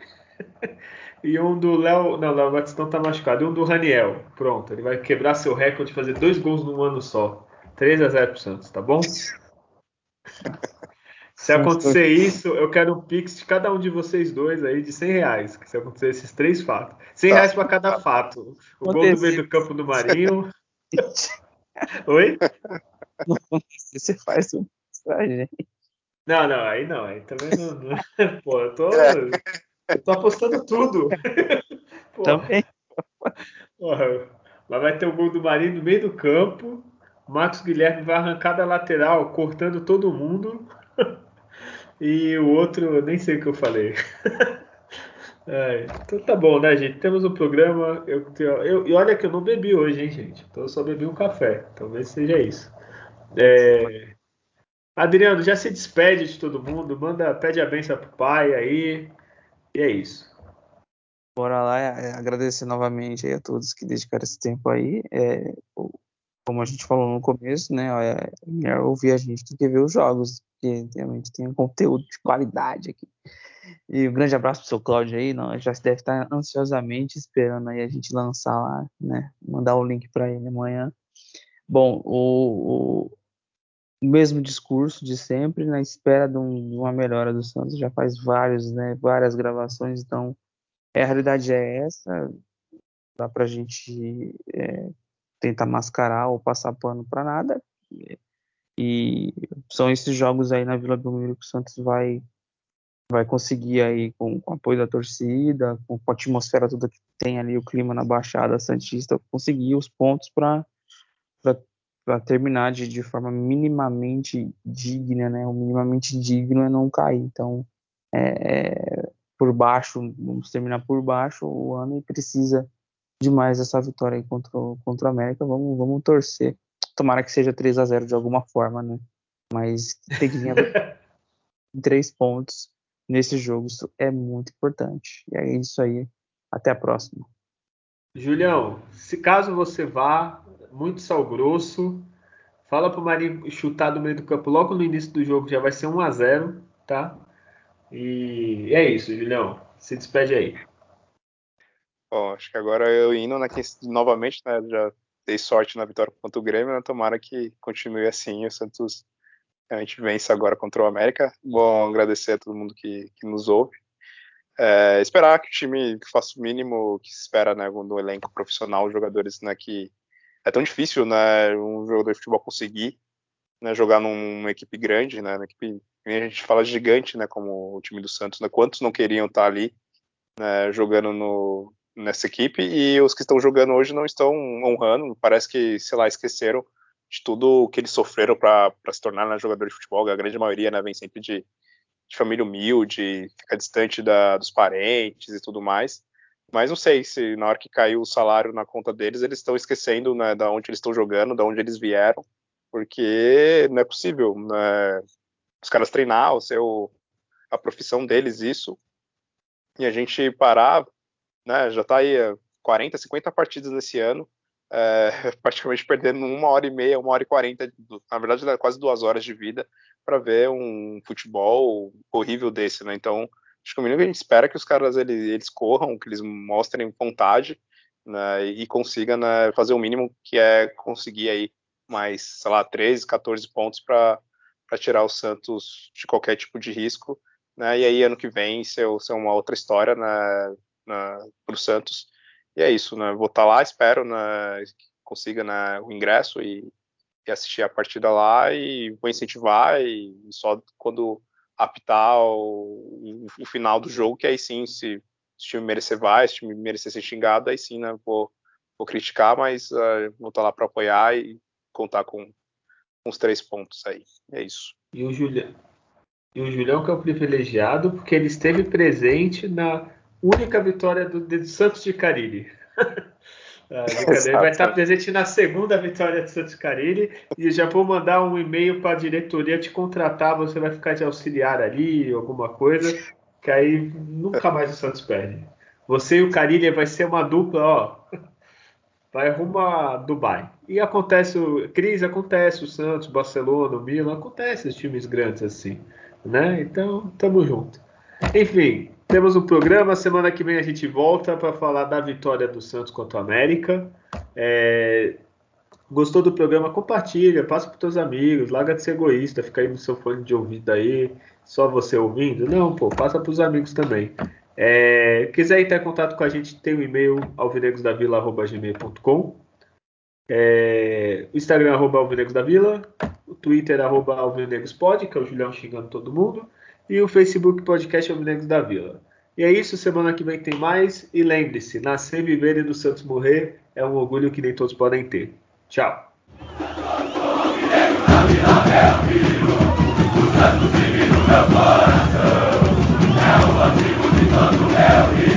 e um do Léo. Não, Léo Batistão tá machucado. E um do Raniel. Pronto, ele vai quebrar seu recorde de fazer dois gols num ano só. 3 a 0 pro Santos, tá bom? Se acontecer isso, eu quero um pix de cada um de vocês dois aí de 100 reais. Se acontecer esses três fatos. 100 reais para cada fato. O gol do meio do campo do Marinho. Oi? Não, você faz um pra gente. Não, não, aí não, aí também não. não pô, eu tô, eu tô apostando tudo. Pô, também. Porra, lá vai ter o gol do Marinho no meio do campo. Marcos Guilherme vai arrancar da lateral, cortando todo mundo. E o outro, nem sei o que eu falei. É, então tá bom, né, gente? Temos um programa. Eu, eu, e olha que eu não bebi hoje, hein, gente? Então eu só bebi um café. Talvez seja isso. É, Adriano, já se despede de todo mundo, manda, pede a benção pro pai aí. E é isso. Bora lá, é, agradecer novamente a todos que dedicaram esse tempo aí. É, como a gente falou no começo, né? É melhor ouvir a gente do que ver os jogos, porque realmente tem um conteúdo de qualidade aqui. E um grande abraço pro seu Cláudio aí, não, já deve estar ansiosamente esperando aí a gente lançar lá, né? Mandar o link para ele amanhã. Bom, o, o mesmo discurso de sempre, na espera de, um, de, uma melhora do Santos. Já faz vários, né, várias gravações, então é, a realidade é essa. Dá para a gente é, tentar mascarar ou passar pano para nada. E são esses jogos aí na Vila Belmiro que o Santos vai vai conseguir aí com, com apoio da torcida, com, com, a atmosfera toda que tem ali, o clima na Baixada Santista, conseguir os pontos para para terminar de, de forma minimamente digna, né? O minimamente digno é não cair. Então, é, é, por baixo, vamos terminar por baixo o ano e precisa demais dessa vitória aí contra, contra o América. Vamos, vamos torcer. Tomara que seja 3 a 0 de alguma forma, né? Mas tem que vir três pontos nesse jogo. Isso é muito importante. E é isso aí. Até a próxima. Julião, se caso você vá, muito sal grosso, fala pro Marinho chutar do meio do campo logo no início do jogo, já vai ser 1 a 0 tá? E é isso, Julião. Se despede aí. Bom, acho que agora eu indo na novamente, né? Já dei sorte na vitória contra o Grêmio, né, tomara que continue assim. O Santos a gente vence agora contra o América. Bom, agradecer a todo mundo que, que nos ouve. É, esperar que o time faça o mínimo que se espera né, no elenco profissional, jogadores né, que é tão difícil né, um jogador de futebol conseguir né, jogar numa equipe grande, né, equipe, a gente fala gigante, né, como o time do Santos, né, quantos não queriam estar ali né, jogando no, nessa equipe e os que estão jogando hoje não estão honrando, parece que, sei lá, esqueceram de tudo que eles sofreram para se tornar né, jogador de futebol, a grande maioria né, vem sempre de de família humilde, fica distante da, dos parentes e tudo mais. Mas não sei se na hora que caiu o salário na conta deles, eles estão esquecendo né, da onde eles estão jogando, da onde eles vieram, porque não é possível né, os caras treinar, o seu, a profissão deles, isso, e a gente parar, né, já está aí 40, 50 partidas nesse ano, é, praticamente perdendo uma hora e meia, uma hora e quarenta, na verdade quase duas horas de vida, para ver um futebol horrível desse, né? Então, acho que o mínimo que a gente espera é que os caras eles, eles corram, que eles mostrem vontade né, e consigam né, fazer o mínimo que é conseguir aí mais, sei lá, 13, 14 pontos para tirar o Santos de qualquer tipo de risco. Né, e aí, ano que vem, ser uma outra história né, para o Santos. E é isso, né? Vou estar tá lá, espero né, que consiga né, o ingresso e e assistir a partida lá e vou incentivar e só quando apitar o, o final do jogo, que aí sim, se, se o time merecer vai, se o time merecer ser xingado, aí sim, né, vou, vou criticar, mas uh, vou estar lá para apoiar e contar com, com os três pontos aí. É isso. E o Julião, e o Julião que é o privilegiado, porque ele esteve presente na única vitória do, do Santos de Cariri. Ah, vai estar presente na segunda vitória de Santos Carilli e já vou mandar um e-mail para a diretoria te contratar. Você vai ficar de auxiliar ali, alguma coisa, que aí nunca mais o Santos perde. Você e o Carilli vai ser uma dupla, ó. Vai rumo a Dubai. E acontece, crise acontece, o Santos, o Barcelona, o Milan, acontece os times grandes assim, né? Então, tamo junto. Enfim, temos um programa. Semana que vem a gente volta para falar da vitória do Santos contra o América. É... Gostou do programa? Compartilha, passa para teus amigos, larga de ser egoísta, fica aí no seu fone de ouvido aí, só você ouvindo. Não, pô, passa para os amigos também. É... Quiser entrar em contato com a gente, tem o e-mail alvinegosdavila.gmail.com é... O Instagram, arroba alvinegosdavila. O Twitter, arroba alvinegospod, que é o Julião xingando todo mundo e o Facebook Podcast Alvinegros da Vila. E é isso, semana que vem tem mais. E lembre-se, nascer, viver e do Santos morrer é um orgulho que nem todos podem ter. Tchau. É o de todo é o rio.